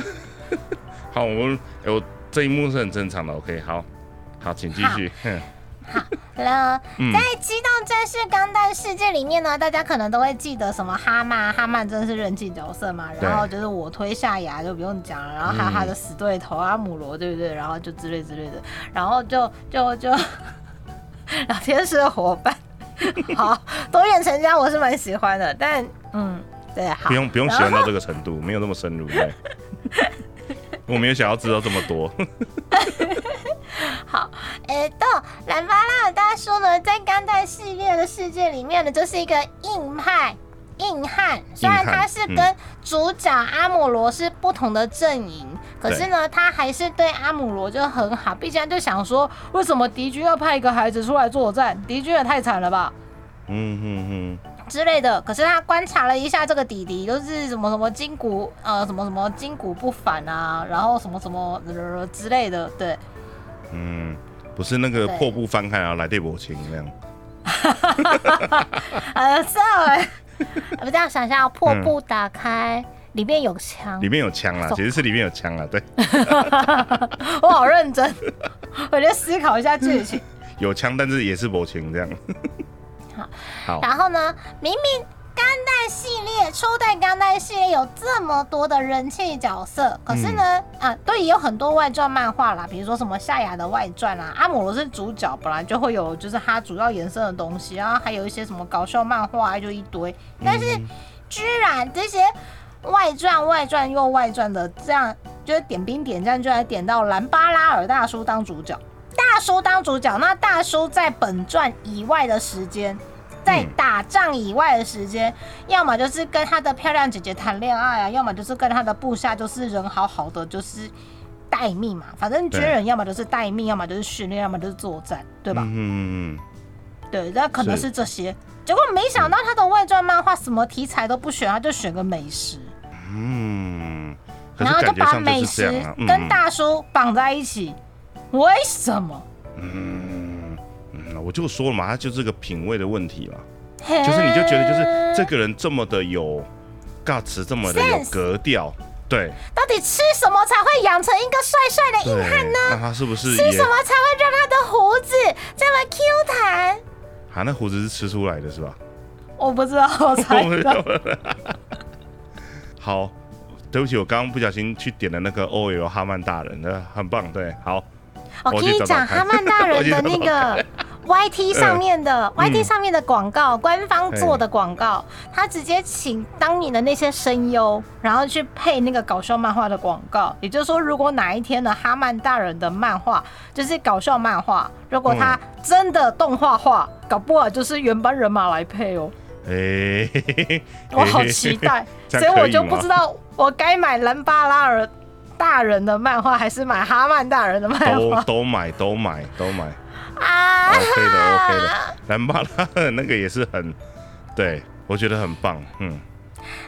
好，我们哎我这一幕是很正常的，OK，好，好，请继续，好了。嗯在《机动战士钢弹世界》里面呢，大家可能都会记得什么哈曼，哈曼真的是人气角色嘛。然后就是我推下牙就不用讲了，然后还有他的死对头阿姆罗，对不对？然后就之类之类的，然后就就就老天使的伙伴，好多元成家，我是蛮喜欢的，但嗯，对，好，不用不用喜欢到这个程度，没有那么深入，对。我没有想要知道这么多，好，诶，到兰巴拉尔大叔呢，在钢弹系列的世界里面呢，就是一个硬派硬汉。虽然他是跟主角阿姆罗是不同的阵营，可是呢，他还是对阿姆罗就很好。毕竟他就想说，为什么敌军要派一个孩子出来作战？敌军也太惨了吧。嗯嗯嗯，之类的，可是他观察了一下这个弟弟，就是什么什么筋骨呃什么什么筋骨不反啊，然后什么什么、呃、之类的，对，嗯，不是那个破布翻开然后来对薄情那样，呃，是哎，我这样想一下，破布打开，里面有枪。里，面有枪啦，其实是里面有枪啦，对，我好认真，我就思考一下剧情。有枪，但是也是薄情这样。好，好，然后呢，明明钢弹系列初代钢弹系列有这么多的人气角色，可是呢，啊，都也有很多外传漫画啦，比如说什么夏亚的外传啊，阿姆罗是主角，本来就会有就是他主要延伸的东西，然后还有一些什么搞笑漫画就一堆，但是居然这些外传、外传又外传的，这样就是点兵点将，就来点到兰巴拉尔大叔当主角。大叔当主角，那大叔在本传以外的时间，在打仗以外的时间，要么就是跟他的漂亮姐姐谈恋爱啊，要么就是跟他的部下就是人好好的，就是待命嘛。反正军人要么就是待命，要么就是训练，要么就是作战，对吧？嗯嗯嗯对，那可能是是这些。结果没想到他的外传漫画什么题材都不选，他就选个美食，嗯，然后就把美食跟大叔绑在一起。为什么？嗯嗯，我就说了嘛，他就是个品味的问题嘛，就就是你就觉得就是这个人这么的有 guts，这么的有格调，对到底吃什么才会养成一个帅帅的硬汉呢，那他是不是吃什么才会让他的胡子这么 Q 弹？啊？那胡子是吃出来的是吧？我不知道，我猜我的。好，对不起，我刚刚不小心去点了那个 OL 哈曼大人，的，很棒，对，好，我跟你讲，哈曼大人的那个 YT 上面的、嗯。YT 上面的广告，官方做的广告，他直接请当年的那些声优，然后去配那个搞笑漫画的广告。也就是说，如果哪一天的哈曼大人的漫画就是搞笑漫画，如果他真的动画化，搞不好就是原班人马来配哦。哎、我好期待，这所以我就不知道我该买兰巴拉尔大人的漫画，还是买哈曼大人的漫都画都买都买都买啊，OK 的 OK 的。蓝巴拉的那个也是很，对我觉得很棒，嗯。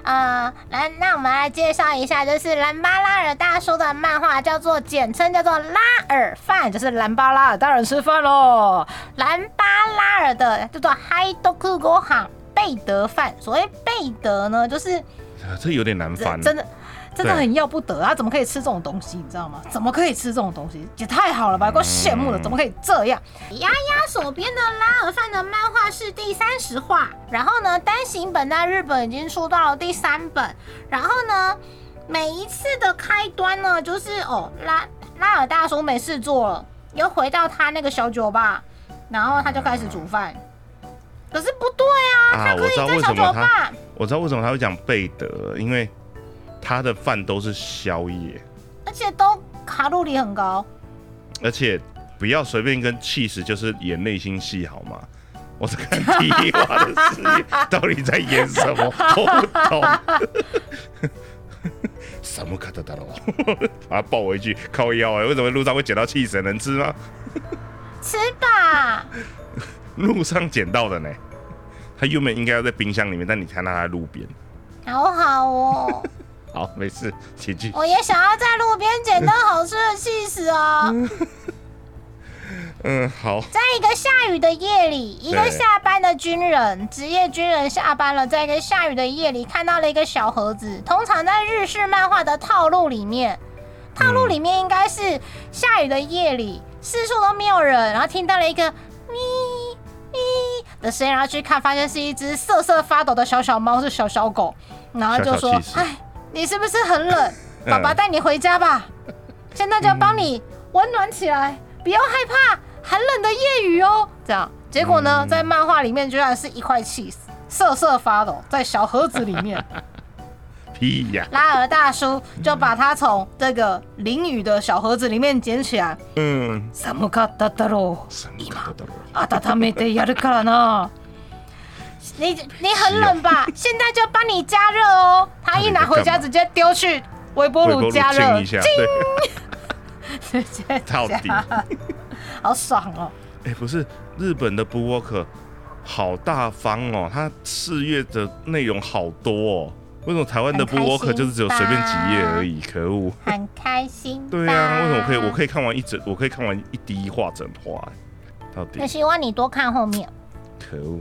呃，来，那我们来介绍一下，就是兰巴拉尔大叔的漫画，叫做简称叫做拉尔饭，就是兰巴拉尔大人吃饭喽。兰巴拉尔的叫做嗨多库国行贝德饭，所谓贝德呢，就是呃这有点难翻，真的。真的很要不得啊！怎么可以吃这种东西？你知道吗？怎么可以吃这种东西？也太好了吧！够羡慕了，怎么可以这样？丫丫手边的拉尔饭的漫画是第三十话，然后呢，单行本在日本已经出到了第三本，然后呢，每一次的开端呢，就是哦，拉拉尔大叔没事做了，又回到他那个小酒吧，然后他就开始煮饭。可是不对啊，啊他可以在小酒吧。我知道为什么他会讲贝德，因为他的饭都是宵夜，而且都卡路里很高。而且不要随便跟气死就是演内心戏好吗？我是看第一话的事业，到底在演什么？我不懂。什么卡特达罗？把他抱回去靠腰哎、为什么路上会捡到气神？能吃吗？吃吧，路上捡到的呢？他原本应该要在冰箱里面，但你看到他在路边。好好哦。好，没事，请继续。我也想要在路边捡到好吃的气死哦。嗯，好，在一个下雨的夜里，一个下班的军人，职业军人下班了，在一个下雨的夜里看到了一个小盒子。通常在日式漫画的套路里面，套路里面应该是下雨的夜里，四处都没有人，然后听到了一个咪咪的声音，然后去看，发现是一只瑟瑟发抖的小小猫，是小小狗，然后就说小小气：“死哎，你是不是很冷？嗯爸爸带你回家吧。现在就要帮你温暖起来，不要害怕寒冷的夜雨哦。这样，结果呢，嗯在漫画里面居然是一块 cheese，瑟瑟发抖，在小盒子里面。屁呀、拉尔大叔就把它从这个淋雨的小盒子里面捡起来。嗯，寒かっただろう。什么卡特达罗？温めてやるからな。 你你很冷吧？现在就帮你加热哦。他一拿回家，直接丢去微波炉炉加热清一，下，对，直接到底，好爽哦！哎、不是日本的 b o o k 好大方哦，它四月的内容好多哦。为什么台湾的 b o o k 就是只有随便几页而已？可恶！很开心。对啊，为什么可以？我可以看完一整，我可以看完一第一话整画，到底那希望你多看后面。可恶，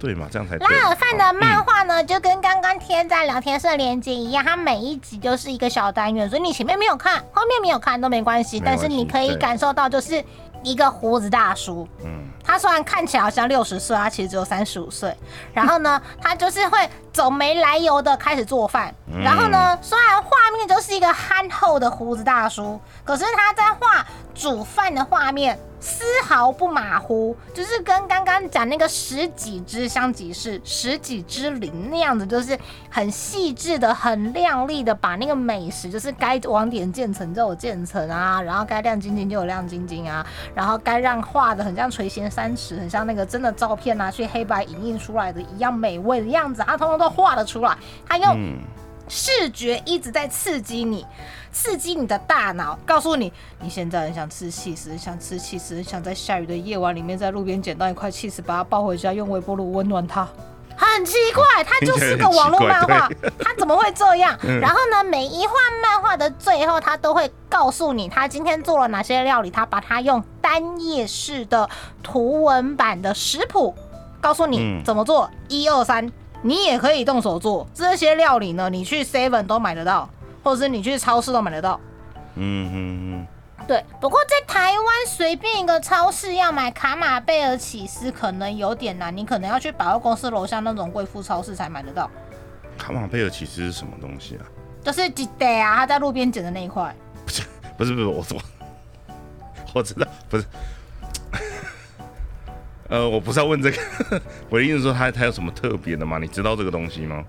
对嘛？这样才对拉尔范的漫好画呢，就跟刚刚贴在聊天室连接一样，它每一集就是一个小单元，所以你前面没有看，后面没有看都没关系，但是你可以感受到就是一个胡子大叔，嗯嗯，他虽然看起来好像六十岁，他其实只有三十五岁。然后呢，他就是会走没来由的开始做饭。嗯然后呢，虽然画面就是一个憨厚的胡子大叔，可是他在画煮饭的画面丝毫不马虎，就是跟刚刚讲那个十几只相吉是、十几只灵那样子，就是很细致的、很亮丽的把那个美食，就是该网点渐层就有渐层啊，然后该亮晶晶就有亮晶晶啊，然后该让画的很像垂涎三尺，很像那个真的照片拿去黑白影印出来的一样美味的样子，他通通都画了出来。他用，视觉一直在刺激你，刺激你的大脑，告诉你你现在很想吃气死，很想吃气死，很想在下雨的夜晚里面在路边捡到一块气死，把它抱回家，用微波炉温暖它。很奇怪，它就是个网络漫画它怎么会这样？嗯然后呢，每一画漫画的最后，它都会告诉你他今天做了哪些料理，他把它用单页式的图文版的食谱告诉你嗯怎么做，一二三，你也可以动手做这些料理呢。你去 Seven 都买得到，或者是你去超市都买得到。嗯嗯嗯对，不过在台湾随便一个超市要买卡马贝尔起司可能有点难，你可能要去百货公司楼下那种贵妇超市才买得到。嗯，卡马贝尔起司是什么东西啊？就是吉 day 啊，他在路边捡的那一块。不是不是，我我 我知道，不是。呃，我不是要问这个，我的意思是说它它有什么特别的吗？你知道这个东西吗？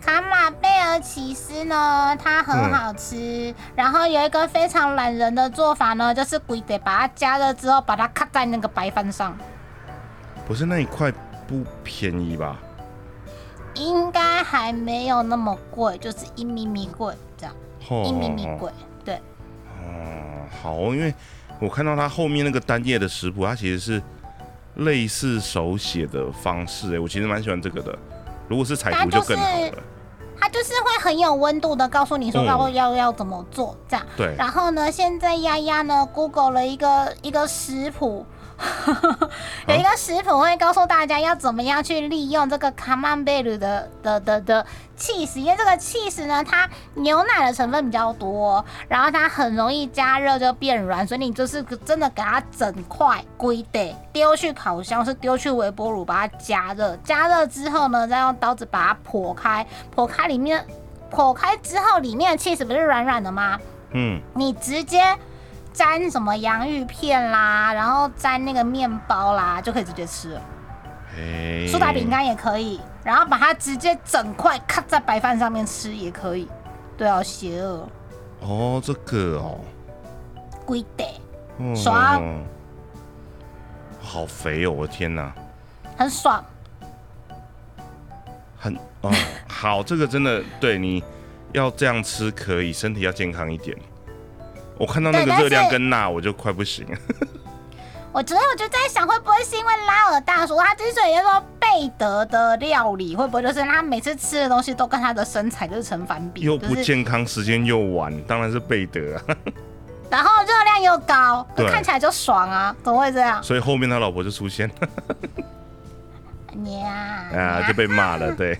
卡马贝尔起司呢，它很好吃，然后有一个非常懒人的做法呢，就是鬼得把它加热之后，把它卡在那个白饭上，不是那一块不便宜吧？应该还没有那么贵，就是一米米贵这样，哦一米米贵。对，哦，好，因为我看到它后面那个单页的食谱，它其实是类似手写的方式，哎，我其实蛮喜欢这个的。如果是彩图就更好了。它就是会很有温度的告诉你说要要要怎么做这样。对。然后呢，现在丫丫呢，Google 了一个一个食谱。有一个食谱会告诉大家要怎么样去利用这个卡曼贝鲁的的的的 cheese，因为这个 cheese 呢，它牛奶的成分比较多，然后它很容易加热就变软，所以你就是真的给它整块归的丢去烤箱，是丢去微波炉把它加热，加热之后呢，再用刀子把它剖开，剖开里面剖开之后里面的 cheese 不是软软的吗？嗯，你直接。沾什么洋芋片啦，然后沾那个面包啦，就可以直接吃了。苏打饼干也可以，然后把它直接整块卡在白饭上面吃也可以。对啊，邪恶。哦，这个哦。贵的。爽。好肥哦！我的天哪。很爽。很哦，好，这个真的对你要这样吃可以，身体要健康一点。我看到那个热量跟钠，我就快不行了。我昨天我就在想，会不会是因为拉尔大叔他之所以说贝德的料理，会不会就是他每次吃的东西都跟他的身材就是成反比，又不健康，时间又晚，当然是贝德啊。然后热量又高，看起来就爽啊，怎么会这样？所以后面他老婆就出现，娘啊，就被骂了，对。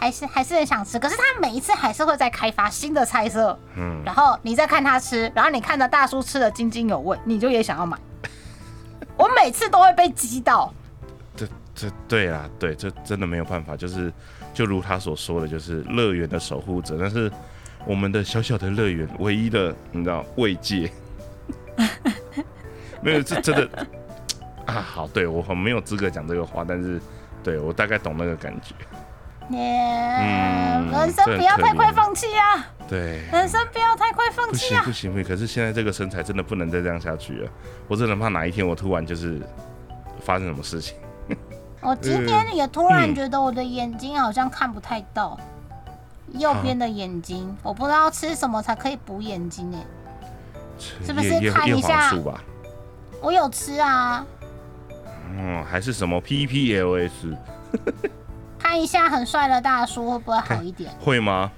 还是还是很想吃，可是他每一次还是会再开发新的菜色，嗯，然后你再看他吃，然后你看着大叔吃的津津有味，你就也想要买。我每次都会被激到。这这对啊，对，这真的没有办法，就是就如他所说的，就是乐园的守护者，但是我们的小小的乐园唯一的你知道慰藉，没有这真的啊，好，对我很没有资格讲这个话，但是对我大概懂那个感觉。嗯，人生不要太快放弃啊！对，人生不要太快放弃啊！不行不行，可是现在这个身材真的不能再这样下去了。我真的怕哪一天我突然就是发生什么事情。我今天也突然觉得我的眼睛好像看不太到，右边的眼睛，我不知道吃什么才可以补眼睛哎，是不是看一下？我有吃啊。嗯，还是什么 PPLS？看一下很帅的大叔会不会好一点？会吗？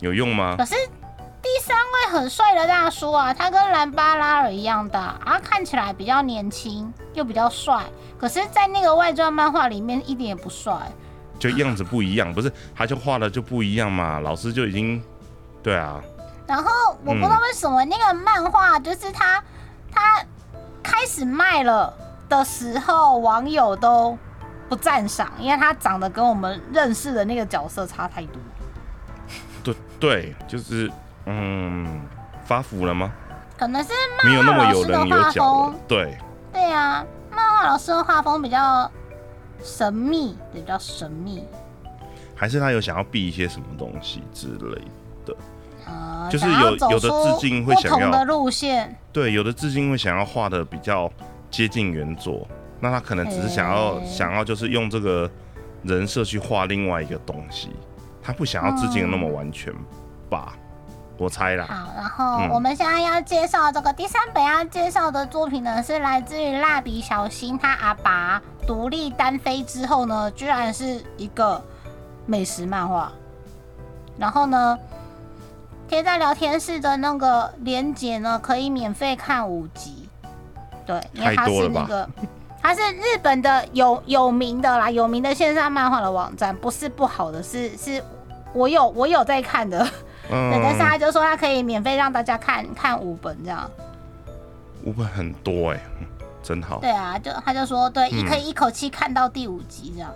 有用吗？可是第三位很帅的大叔啊，他跟兰巴拉尔一样大啊，看起来比较年轻又比较帅。可是，在那个外传漫画里面一点也不帅，就样子不一样，不是？他就画的就不一样嘛。老师就已经对啊。然后我不知道为什么那个漫画就是他他开始卖了的时候，网友都。不赞赏，因为他长得跟我们认识的那个角色差太多。对对，就是嗯，发福了吗？可能是漫画老师的画风。对对啊，漫画老师的画风比较神秘，比较神秘。还是他有想要避一些什么东西之类的？呃，就是有有的致敬会想要的路线。对，有的致敬会想要画的比较接近原作。那他可能只是想要想要就是用这个人设去画另外一个东西，他不想要致敬的那么完全吧？我猜啦。好，然后我们现在要介绍这个第三本要介绍的作品呢，是来自于蜡笔小新他阿爸独立单飞之后呢，居然是一个美食漫画。然后呢，贴在聊天室的那个连接呢，可以免费看五集。对，因为它是那个。它是日本的有有名的啦，有名的线上漫画的网站，不是不好的，是是，我有我有在看的，嗯，但是他就说他可以免费让大家看看五本这样，五本很多哎，真好。对啊，就他就说对，可以一口气看到第五集这样。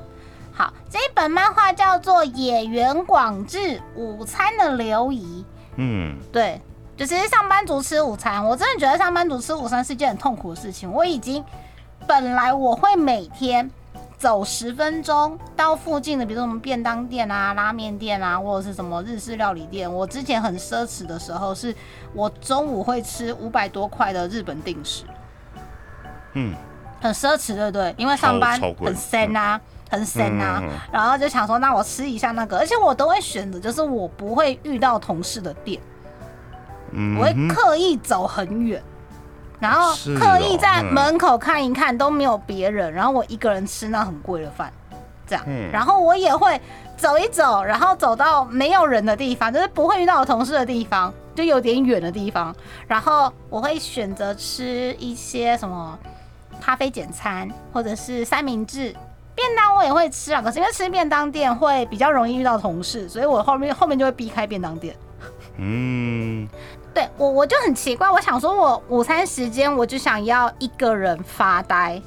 好，这一本漫画叫做野原广志午餐的流仪，嗯，对，就是上班族吃午餐，我真的觉得上班族吃午餐是件很痛苦的事情，我已经。本来我会每天走十分钟到附近的，比如说什么便当店啊、拉面店啊，或者是什么日式料理店。我之前很奢侈的时候，是我中午会吃五百多块的日本定食。嗯，很奢侈，对不对？因为上班很深啊，很深啊。然后就想说，那我吃一下那个，而且我都会选择就是我不会遇到同事的店。嗯我会刻意走很远，然后刻意在嗯门口看一看都没有别人，然后我一个人吃那很贵的饭，这样，嗯然后我也会走一走，然后走到没有人的地方，就是不会遇到我同事的地方，就有点远的地方，然后我会选择吃一些什么咖啡简餐或者是三明治。便当我也会吃啊，可是因为吃便当店会比较容易遇到同事，所以我后面后面就会避开便当店。嗯，对我我就很奇怪，我想说我午餐时间我就想要一个人发呆，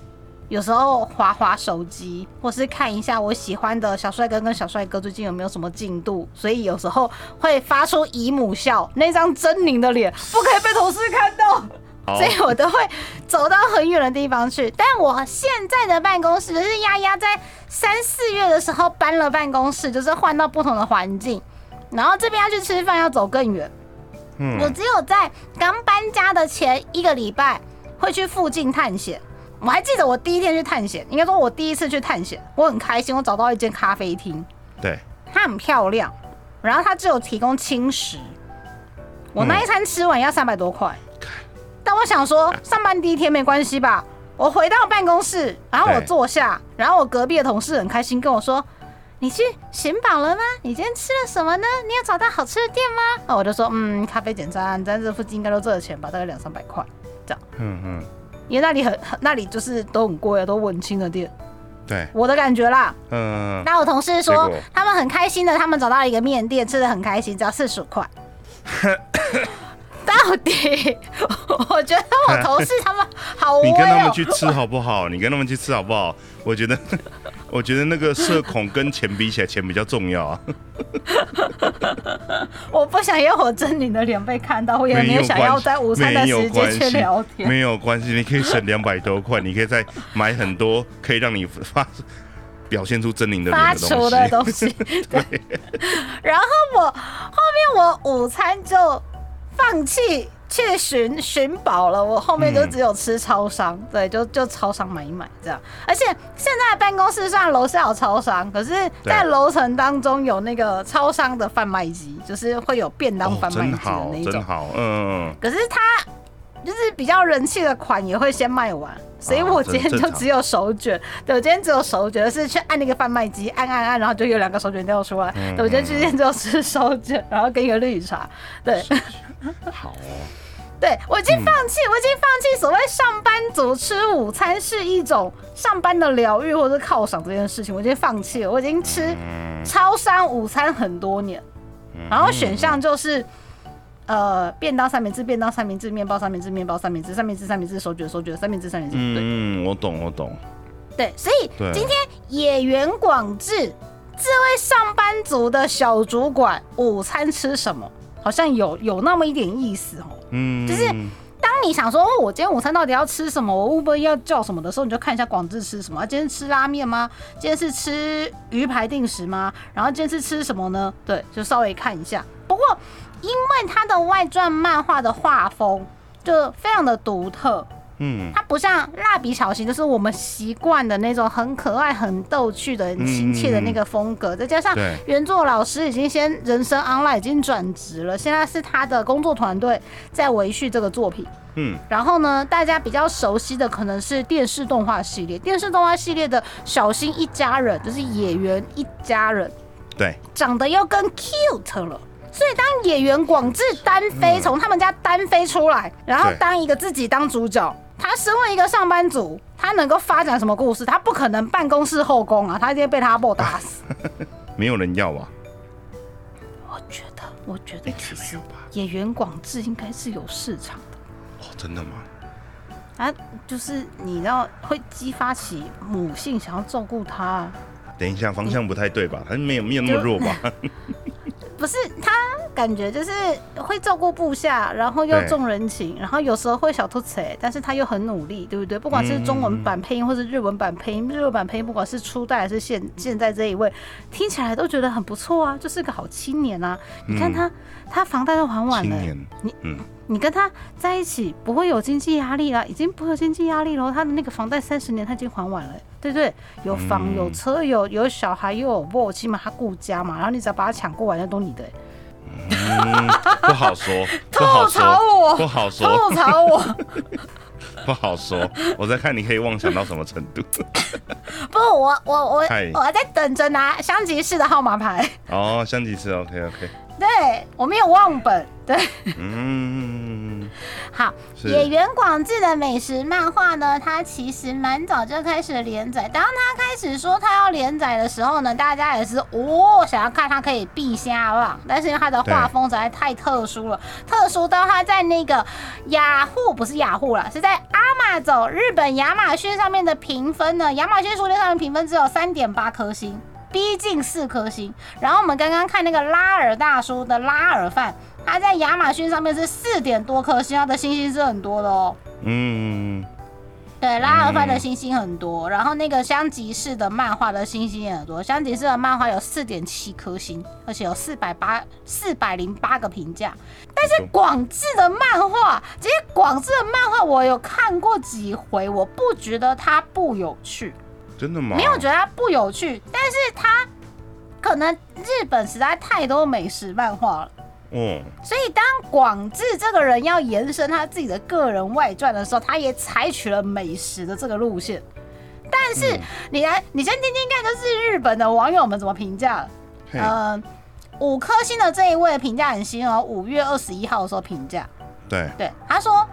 有时候划划手机，或是看一下我喜欢的小帅哥跟小帅哥最近有没有什么进度，所以有时候会发出姨母笑，那张狰狞的脸不可以被同事看到。所，以我都会走到很远的地方去。但我现在的办公室，就是丫丫在三四月的时候搬了办公室，就是换到不同的环境，然后这边要去吃饭要走更远。我嗯，只有在刚搬家的前一个礼拜会去附近探险。我还记得我第一天去探险，应该说我第一次去探险，我很开心，我找到一间咖啡厅，对，它很漂亮，然后它只有提供轻食。我那一餐吃完要三百多块，但我想说上班第一天没关系吧。我回到办公室，然后我坐下，然后我隔壁的同事很开心跟我说：“你去寻宝了吗？你今天吃了什么呢？你有找到好吃的店吗？”那我就说：“嗯，咖啡简餐，在这附近应该都这个钱吧，大概两三百块这样。嗯嗯，因为那里很很那里就是都很贵啊，都文青的店，对，我的感觉啦。嗯，那我同事说他们很开心的，他们找到了一个面店，吃的很开心，只要四十块。到底，我觉得我同事他们好威你跟他们哦、去吃好不好？你跟他们去吃好不好？我觉得，我觉得那个社恐跟钱比起来，钱比较重要啊。我不想要我狰狞的脸被看到，我也没有想要在午餐的时间去聊天。没有关系，你可以省两百多块，你可以再买很多可以让你发表现出狰狞的发愁的。东西。对。然后我后面我午餐就放弃去寻寻宝了，我后面就嗯只有吃超商，对，就就超商买一买这样。而且现在办公室虽然楼下有超商，可是在楼层当中有那个超商的贩卖机，就是会有便当哦，贩卖机的那，一种。真好，嗯，可是它就是比较人气的款也会先卖完，所以哦我今天就只有手卷。对，我今天只有手卷，是去按那个贩卖机，按按按，然后就有两个手卷掉出来。嗯对，我今天今天只有吃手卷，然后跟一个绿茶。对，好哦，对我已经放弃，我已经放弃所谓上班族吃午餐是一种上班的疗愈或者是犒赏这件事情，我已经放弃了。我已经吃嗯，超商午餐很多年，然后选项就是。呃，便当三明治，便当三明治，面包三明治，面包三明治，三明治三明治，手卷手卷，三明治三明治。对嗯，我懂，我懂，对，所以今天野原广志这位上班族的小主管，午餐吃什么？好像有有那么一点意思哦。嗯，就是当你想说，哦我今天午餐到底要吃什么？我 Uber 要叫什么的时候，你就看一下广志吃什么。啊今天吃拉面吗？今天是吃鱼排定时吗？然后今天是吃什么呢？对，就稍微看一下。不过，因为它的外传漫画的画风就非常的独特，嗯，它不像蜡笔小新，就是我们习惯的那种很可爱、很逗趣的、很亲切的那个风格。再加上原作老师已经先人生 online 已经转职了，现在是他的工作团队在维续这个作品。嗯，然后呢，大家比较熟悉的可能是电视动画系列，电视动画系列的小新一家人就是野原一家人，对，长得又更 cute 了。所以当演员广志单飞从他们家单飞出来，然后当一个自己当主角，他身为一个上班族，他能够发展什么故事？他不可能办公室后宫啊，他一定会被他阿伯打死。没有人要吧？我觉得，我觉得其实没有吧？演员广志应该是有市场的。哦，真的吗？啊，就是你知道会激发起母性想要照顾他，等一下，方向不太对吧？他没有没有那么弱吧？不是他感觉就是会照顾部下，然后又重人情，然后有时候会小偷贼，但是他又很努力，对不对？不管是中文版配音或是日文版配音，日文版配音不管是初代还是现现在这一位，听起来都觉得很不错啊，就是个好青年啊。你看他，他房贷都还完了、你嗯，你跟他在一起不会有经济压力啦，已经不会有经济压力了。他的那个房贷三十年他已经还完了，对不对？有房嗯有车有有小孩又有窝，起码他顾家嘛。然后你只要把他抢过来，那都你的。嗯，不好说，不吐好槽说，我，不好说，吐槽我。不好说。我在看你可以妄想到什么程度。不，我我我嗨我在等着拿香吉士的号码牌。哦，香吉士，OK OK，对我没有忘本。对，嗯，好，野原广志的美食漫画呢，它其实蛮早就开始连载。当他开始说他要连载的时候呢，大家也是哦，想要看他可以避下望，但是因为他的画风实在太特殊了，特殊到他在那个雅虎不是雅虎了，是在阿玛走日本亚马逊上面的评分呢，亚马逊书店上面评分只有三点八颗星。逼近四颗星，然后我们刚刚看那个拉尔大叔的拉尔饭，他在亚马逊上面是四点多颗星，他的星星是很多的哦。嗯，对，拉尔饭的星星很多，然后那个香吉士的漫画的星星也很多。香吉士的漫画有四点七颗星，而且有四百八四百零八个评价。但是广志的漫画，其实广志的漫画我有看过几回，我不觉得它不有趣。真的吗？没有觉得它不有趣，但是它可能日本实在太多美食漫画了，嗯，所以当广志这个人要延伸他自己的个人外传的时候，他也采取了美食的这个路线。但是嗯你来，你先听听看，就是日本的网友们怎么评价嗯。呃，五颗星的这一位评价很新哦，五月二十一号的时候评价，对，对他说，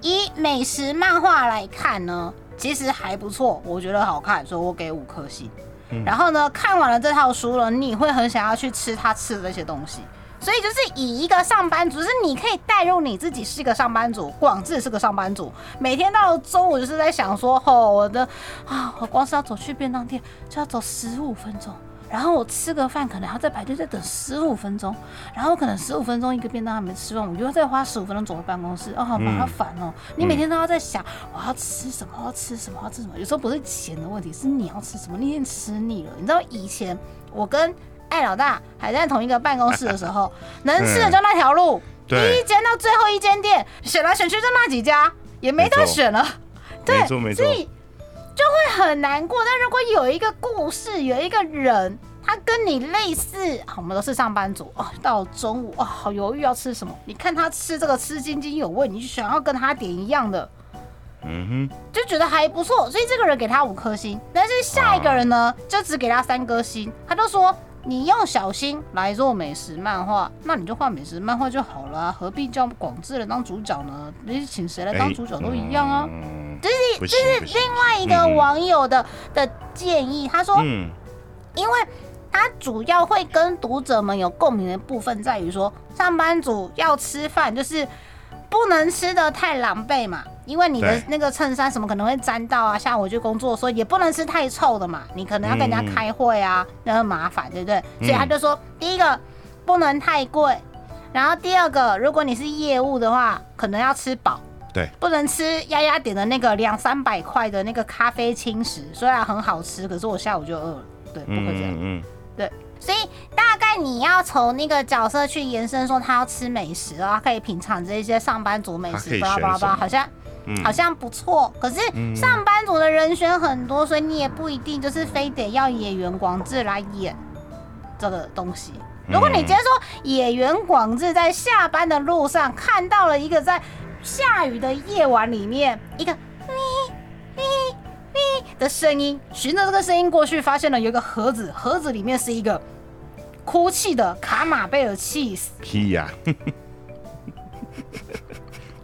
以美食漫画来看呢，其实还不错，我觉得好看，所以我给五颗星。嗯然后呢，看完了这套书了，你会很想要去吃他吃的那些东西。所以就是以一个上班族，就是你可以带入你自己是一个上班族，广志是个上班族，每天到了中午就是在想说，哦，我的啊，我光是要走去便当店就要走十五分钟，然后我吃个饭可能还要再排队再等十五分钟，然后可能十五分钟一个便当还没吃完，我又要再花十五分钟走回办公室，哦，好麻烦哦。你每天都要在想我要吃什么，我要吃什么，我要吃什么。有时候不是钱的问题，是你要吃什么，你已经吃腻了。你知道以前我跟艾老大还在同一个办公室的时候，能吃的就那条路，第一间到最后一间店，选来选去就那几家，也没得选了。对，没错没错所，以就会很难过。但如果有一个故事，有一个人，他跟你类似，我们都是上班族哦，到中午哦，好犹豫要吃什么，你看他吃这个吃津津有味，你就想要跟他点一样的。嗯哼就觉得还不错，所以这个人给他五颗星，但是下一个人呢，就只给他三颗星。他就说：“你用小心来做美食漫画，那你就画美食漫画就好了啊、何必叫广志人当主角呢？你请谁来，当主角都一样啊。嗯这是不这是另外一个嗯网友的、的建议，他说，嗯，因为他主要会跟读者们有共鸣的部分在于说，上班族要吃饭就是不能吃的太狼狈嘛，因为你的那个衬衫什么可能会沾到啊，像我去工作的时候也不能吃太臭的嘛，你可能要跟人家嗯开会啊，那很麻烦，对不对？所以他嗯就说，第一个不能太贵，然后第二个，如果你是业务的话，可能要吃饱。对，不能吃丫丫点的那个两三百块的那个咖啡轻食，虽然很好吃，可是我下午就饿了。对，不可以这样。嗯嗯所以你要从那个角色去延伸，说他要吃美食，然后可以品尝这一些上班族美食，巴拉巴拉好像嗯，好像不错。可是嗯上班族的人选很多，所以你也不一定就是非得要演员广志来演这个东西。如果你今天说野原广志在下班的路上看到了一个在下雨的夜晚里面一个咪咪咪的声音，循着这个声音过去，发现了有一个盒子，盒子里面是一个哭泣的卡马贝尔 cheese。屁呀，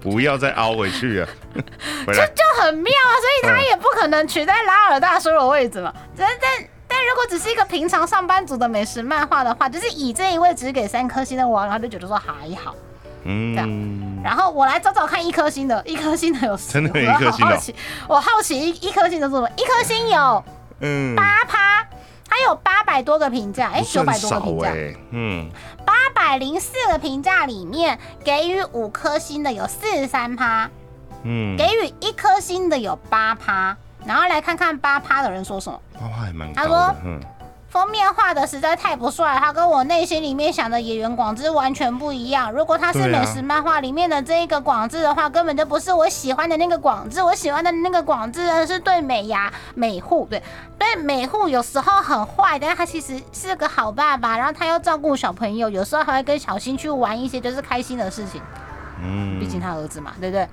不要再凹回去 了，就，就很妙啊，所以他也不可能取代拉尔大叔的位置嘛。但但但如果只是一个平常上班族的美食漫画的话，就是以这一位只给三颗星的我，然后就觉得说还好。嗯，然后我来找找看一颗星的，一颗星的有真的有一颗星的哦。我好奇，我好奇一一颗星的是什么？一颗星有嗯，八趴，它有八百多个评价，哎，九百多个评价，哎，嗯，八百零四个评价里面给予五颗星的有四十三趴。嗯，给予一颗星的有八趴，然后来看看八趴的人说什么。八趴还蛮高他说，嗯，封面画的实在太不帅，他跟我内心里面想的野原广志完全不一样。如果他是美食漫画里面的这一个广志的话，根本就不是我喜欢的那个广志。我喜欢的那个广志呢，是对美牙美护，对对美护有时候很坏，但是他其实是个好爸爸，然后他又照顾小朋友，有时候还会跟小新去玩一些就是开心的事情。嗯，毕竟他儿子嘛，对不对？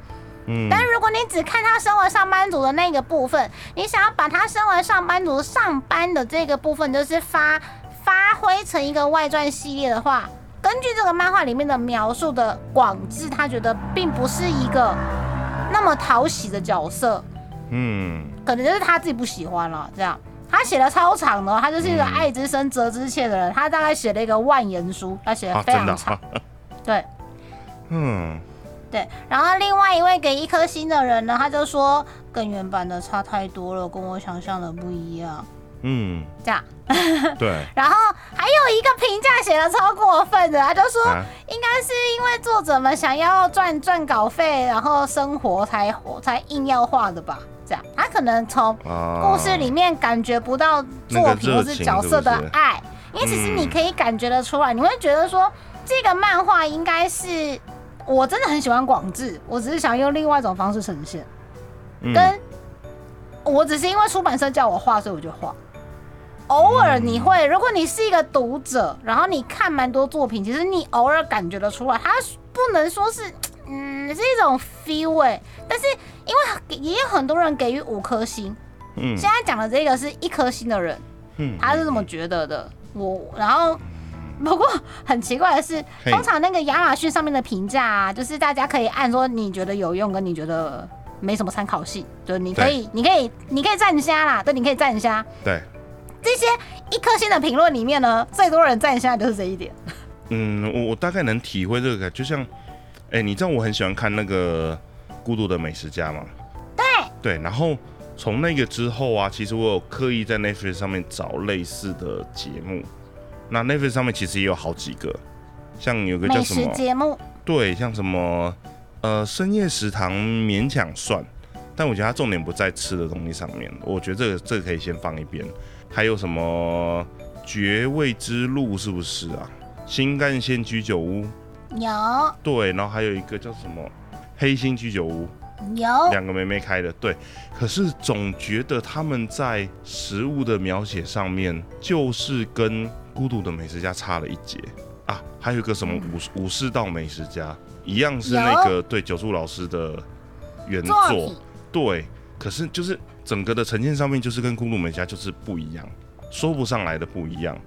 嗯，但如果你只看他身为上班族的那个部分，你想要把他身为上班族上班的这个部分，就是发发挥成一个外传系列的话，根据这个漫画里面的描述的广志，他觉得并不是一个那么讨喜的角色，嗯，可能就是他自己不喜欢了。这样，他写的超长的哦，他就是一个嗯爱之深责之切的人，他大概写了一个万言书，他写的啊，非常长，啊，对。嗯，对，然后另外一位给一颗星的人呢，他就说跟原版的差太多了，跟我想象的不一样，嗯，这样。对，然后还有一个评价写的超过分的，他就说啊，应该是因为作者们想要赚赚稿费，然后生活才才硬要画的吧？这样，他可能从啊，故事里面感觉不到作品或是角色的爱，因为其实你嗯。可以感觉得出来，你会觉得说这个漫画应该是我真的很喜欢广志，我只是想用另外一种方式呈现，嗯。跟我只是因为出版社叫我画，所以我就画。偶尔你会，如果你是一个读者，然后你看蛮多作品，其实你偶尔感觉得出来，它不能说是，嗯，是一种 feel 哎、但是因为也有很多人给予五颗星，嗯。现在讲的这个是一颗星的人，嗯他是这么觉得的。我然后不过很奇怪的是，通常那个亚马逊上面的评价啊，就是大家可以按说你觉得有用跟你觉得没什么参考性，就你可以你可以你可以赞虾啦，对，你可以赞虾。对，这些一颗星的评论里面呢，最多人赞虾的就是这一点。嗯，我我大概能体会这个感，就像，哎、你知道我很喜欢看那个《孤独的美食家》吗？对，对，然后从那个之后啊，其实我有刻意在 Netflix 上面找类似的节目。那 Netflix 上面其实也有好几个，像有个叫什么，节目对，像什么呃深夜食堂勉强算，但我觉得它重点不在吃的东西上面。我觉得这个这个可以先放一边。还有什么绝味之路是不是啊？新干线居酒屋，有对，然后还有一个叫什么黑心居酒屋，有两个妹妹开的，对。可是总觉得他们在食物的描写上面，就是跟《孤独的美食家》差了一截啊。还有一个什么武武士道美食家，一样是那个对九柱老师的原作作，对。可是就是整个的呈现上面，就是跟《孤独美食家》就是不一样，说不上来的不一样。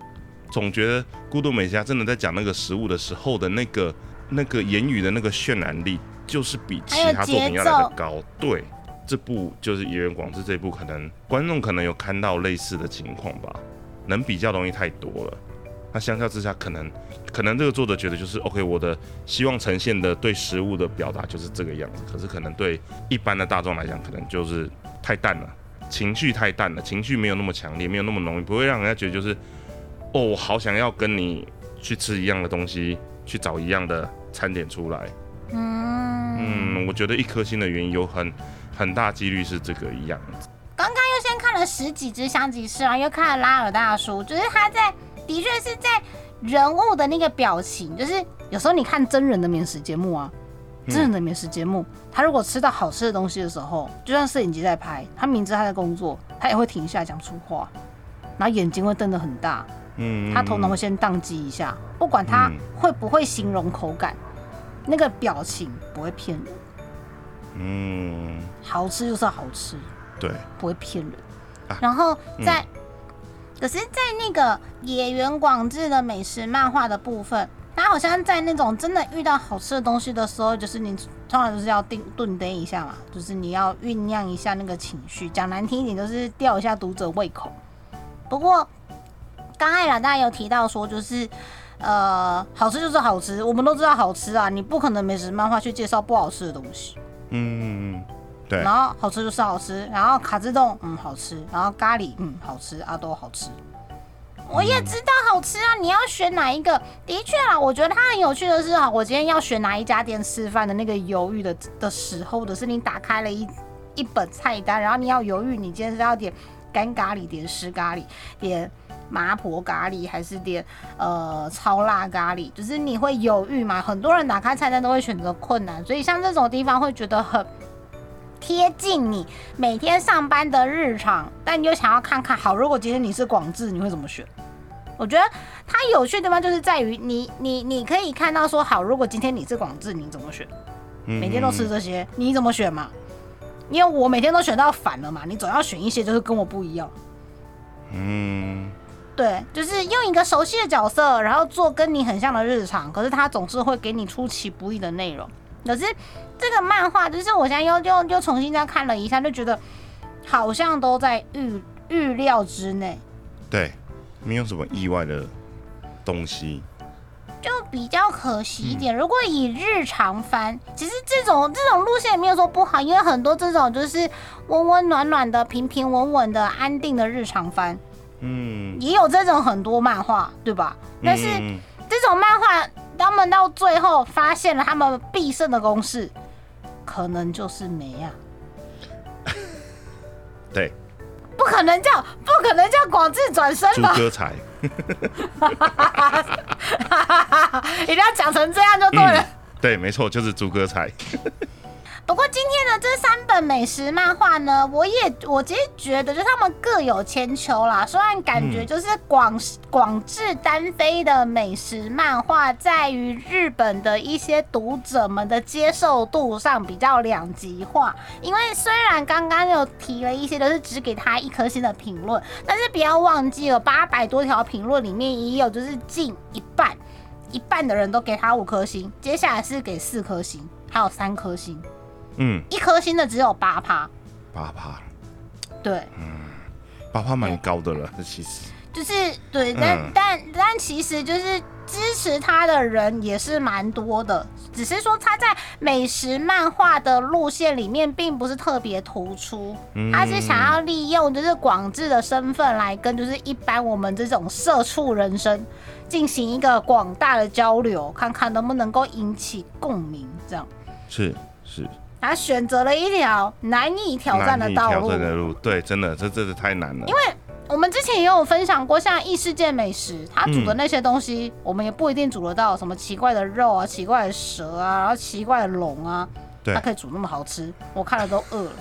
总觉得《孤独美食家》真的在讲那个食物的时候的那个那个言语的那个渲染力，就是比其他作品要来的高。对，这部就是《野原广志》这部，可能观众可能有看到类似的情况吧，能比较东西太多了。那相较之下，可能可能这个作者觉得就是 OK，我的希望呈现的对食物的表达就是这个样子，可是可能对一般的大众来讲，可能就是太淡了，情绪太淡了，情绪没有那么强烈，没有那么浓郁，不会让人家觉得就是哦，我好想要跟你去吃一样的东西，去找一样的餐点出来。嗯，嗯，我觉得一颗星的原因有很很大几率是这个样子。十几只香吉士，然后又看了拉尔大叔，就是他在的确是在人物的那个表情，就是有时候你看真人的美食节目啊，嗯真人的美食节目，他如果吃到好吃的东西的时候，就算摄影机在拍，他明知他在工作，他也会停下讲出话，然后眼睛会瞪得很大，嗯，他头脑会先宕机一下，不管他嗯会不会形容口感，那个表情不会骗人，嗯，好吃就是好吃。对，不会骗人。啊然后在，可是，在那个野原广志的美食漫画的部分，他好像在那种真的遇到好吃的东西的时候，就是你通常就是要定顿呆一下嘛，就是你要酝酿一下那个情绪。讲难听一点，就是吊一下读者胃口。不过，刚艾老大有提到说，就是。呃，好吃就是好吃，我们都知道好吃啊，你不可能美食漫画去介绍不好吃的东西。嗯,嗯嗯，对然，后好吃就是好吃，然后卡兹冻嗯好吃，然后咖喱嗯好吃，阿多好吃。我也知道好吃啊，你要选哪一个？的确啊，我觉得它很有趣的是哈，我今天要选哪一家店吃饭的那个犹豫的的时候，或者是你打开了一一本菜单，然后你要犹豫，你今天是要点干咖喱、点湿咖喱、点麻婆咖喱，还是点呃超辣咖喱，就是你会犹豫嘛？很多人打开菜单都会选择困难，所以像这种地方会觉得很贴近你每天上班的日常，但你又想要看看好，如果今天你是广智，你会怎么选？我觉得它有趣的地方就是在于你你你可以看到说好，如果今天你是广智，你怎么选？每天都吃这些，你怎么选嘛？因为我每天都选到反了嘛，你总要选一些就是跟我不一样。嗯，对，就是用一个熟悉的角色，然后做跟你很像的日常，可是他总是会给你出其不意的内容。可是这个漫画，就是我现在又又又重新再看了一下，就觉得好像都在预预料之内。对，没有什么意外的东西。就比较可惜一点。如果以日常番，其实这种这种路线也没有说不好，因为很多这种就是温温暖暖的、平平稳稳的、安定的日常番，嗯，也有这种很多漫画，对吧？但是这种漫画，他们到最后发现了他们必胜的公式，可能就是没啊。对，不可能叫不可能叫广智转身吧？朱哥才。一定要讲成这样就对了。对，没错，就是猪哥才。不过今天的这三本美食漫画呢，我也我其实觉得，就他们各有千秋啦。虽然感觉就是广广志单飞的美食漫画，在于日本的一些读者们的接受度上比较两极化。因为虽然刚刚有提了一些都是只给他一颗星的评论，但是不要忘记了八百多条评论里面也有就是近一半一半的人都给他五颗星，接下来是给四颗星，还有三颗星。嗯，一颗星的只有八趴，八趴，对，嗯，八趴蛮高的了，其实。就是对，但但但其实就是支持他的人也是蛮多的，只是说他在美食漫画的路线里面并不是特别突出，他是想要利用就是广智的身份来跟就是一般我们这种社畜人生进行一个广大的交流，看看能不能够引起共鸣，这样。是是。他选择了一条难以挑战的道路，对，真的，这真的太难了。因为我们之前也有分享过，像异世界美食，他煮的那些东西，我们也不一定煮得到，什么奇怪的肉啊，奇怪的蛇啊，然后奇怪的龙啊，他可以煮那么好吃，我看了都饿了。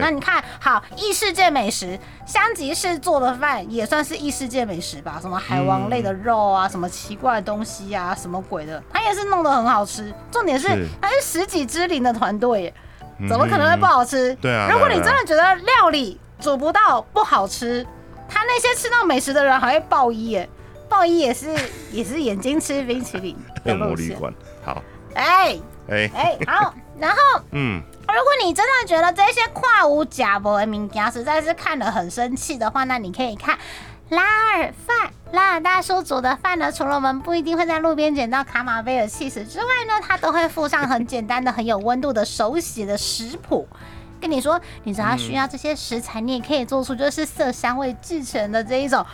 那你看好异世界美食，香吉士做的饭也算是异世界美食吧？什么海王类的肉啊，什么奇怪的东西啊，什么鬼的，他也是弄得很好吃。重点是他是十几之灵的团队，怎么可能会不好吃？对啊。如果你真的觉得料理煮不到不好吃，他那些吃到美食的人还会爆衣耶，爆衣也是也是眼睛吃冰淇淋。有魔力馆，好。哎哎哎，好，然后嗯。如果你真的觉得这些跨无假博的名家实在是看得很生气的话，那你可以看拉尔饭。拉尔大叔煮的饭呢，除了我们不一定会在路边捡到卡马贝尔气死之外呢，他都会附上很简单的、很有温度的手写的食谱，跟你说，你只要需要这些食材，你也可以做出就是色香味俱全的这一种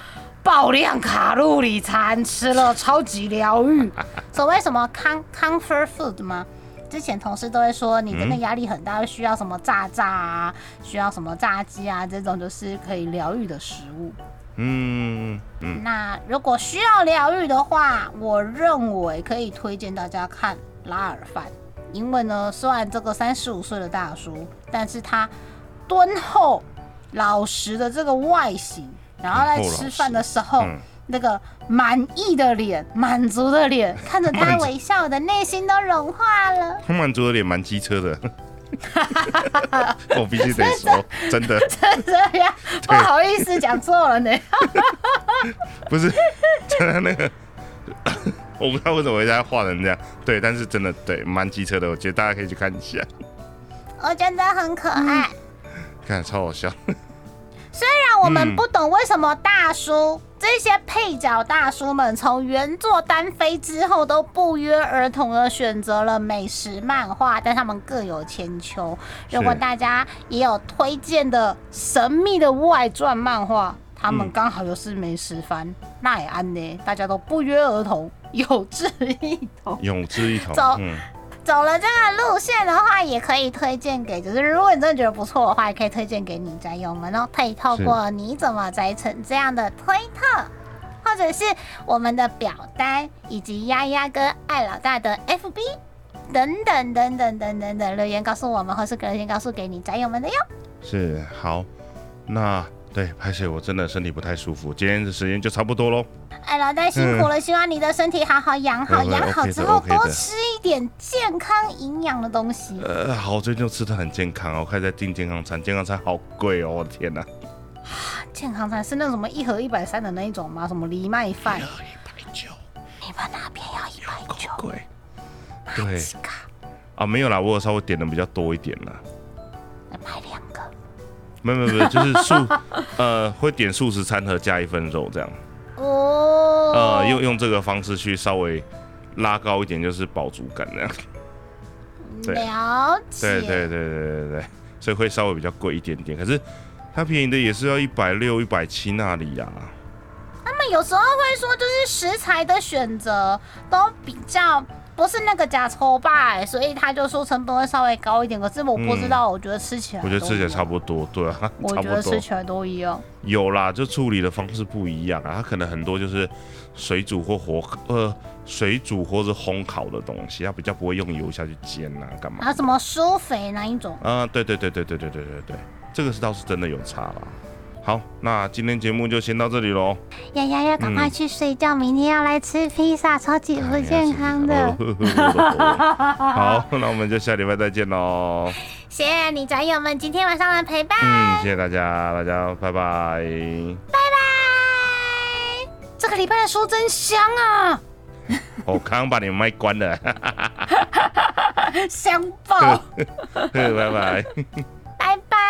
爆量卡路里餐，吃了超级疗愈。所谓什么康 comfort food 吗？之前同事都会说，你真的压力很大，需要什么炸炸啊，需要什么炸鸡啊，这种就是可以疗愈的食物。嗯嗯。那如果需要疗愈的话，我认为可以推荐大家看拉尔饭，因为呢，虽然这个三十五岁的大叔，但是他敦厚老实的这个外形，然后在吃饭的时候。那个满意的脸，满足的脸，看着他微笑的内心都融化了。他满足的脸蛮机车的，我必须得说，真的，真的呀，不好意思讲错了呢。不是，真的那个，我不知道为什么人家画成这样，对，但是真的对，蛮机车的，我觉得大家可以去看一下。我觉得很可爱，看超好笑。虽然我们不懂为什么大叔这些配角大叔们从原作单飞之后都不约而同的选择了美食漫画，但他们各有千秋。如果大家也有推荐的神秘的外传漫画，他们刚好又是美食番，那也安呢，大家都不约而同，有志一同，有志一同，走走了这个路线的话，也可以推荐给，就是如果你真的觉得不错的话，也可以推荐给你宅友们哦。可以透过你怎么宅成这样的推特，或者是我们的表单，以及丫丫跟爱老大的 FB 等等等等等等等留言告诉我们，或是留言告诉给你宅友们的哟。是好，那对，拍摄我真的身体不太舒服，今天的时间就差不多喽。哎，老大辛苦了，希望你的身体好好养好，嗯养好之后多吃一点健康营养的东西。呃，好，最近就吃的很健康哦，我开始在订健康餐，健康餐好贵哦，我的天哪，健康餐是那种什么一盒一百三的那一种吗？什么藜麦饭？一百九，你们那边要一百九？够贵。对啊，没有啦，我有稍微点的比较多一点啦。没有没有没有，就是素呃会点素食餐盒加一份肉这样，哦。呃用用这个方式去稍微拉高一点，就是饱足感那样。对了解。对对对对对对，所以会稍微比较贵一点点，可是它便宜的也是要一百六、一百七那里呀、他们有时候会说，就是食材的选择都比较不是那个假抽吧，所以他就说成本会稍微高一点。可是我不知道，我觉得吃起来，嗯 我觉得吃起来差不不多，对啊，我觉得吃。起来都一样。有啦，就处理的方式不一样啊，它可能很多就是水煮或火呃水煮或是烘烤的东西，它比较不会用油下去煎啊，干嘛？啊什么酥肥那一种？啊，对对对对对对对对对，这个是倒是真的有差啦。好，那今天节目就先到这里喽。丫丫要赶快去睡觉，明天要来吃披萨，超级不健康的。好，那我们就下礼拜再见喽。谢谢你宅友们今天晚上的陪伴，嗯，谢谢大家，大家拜拜。拜拜。这个礼拜的书真香啊，我刚刚把你们麦关了，香爆。拜 拜拜拜。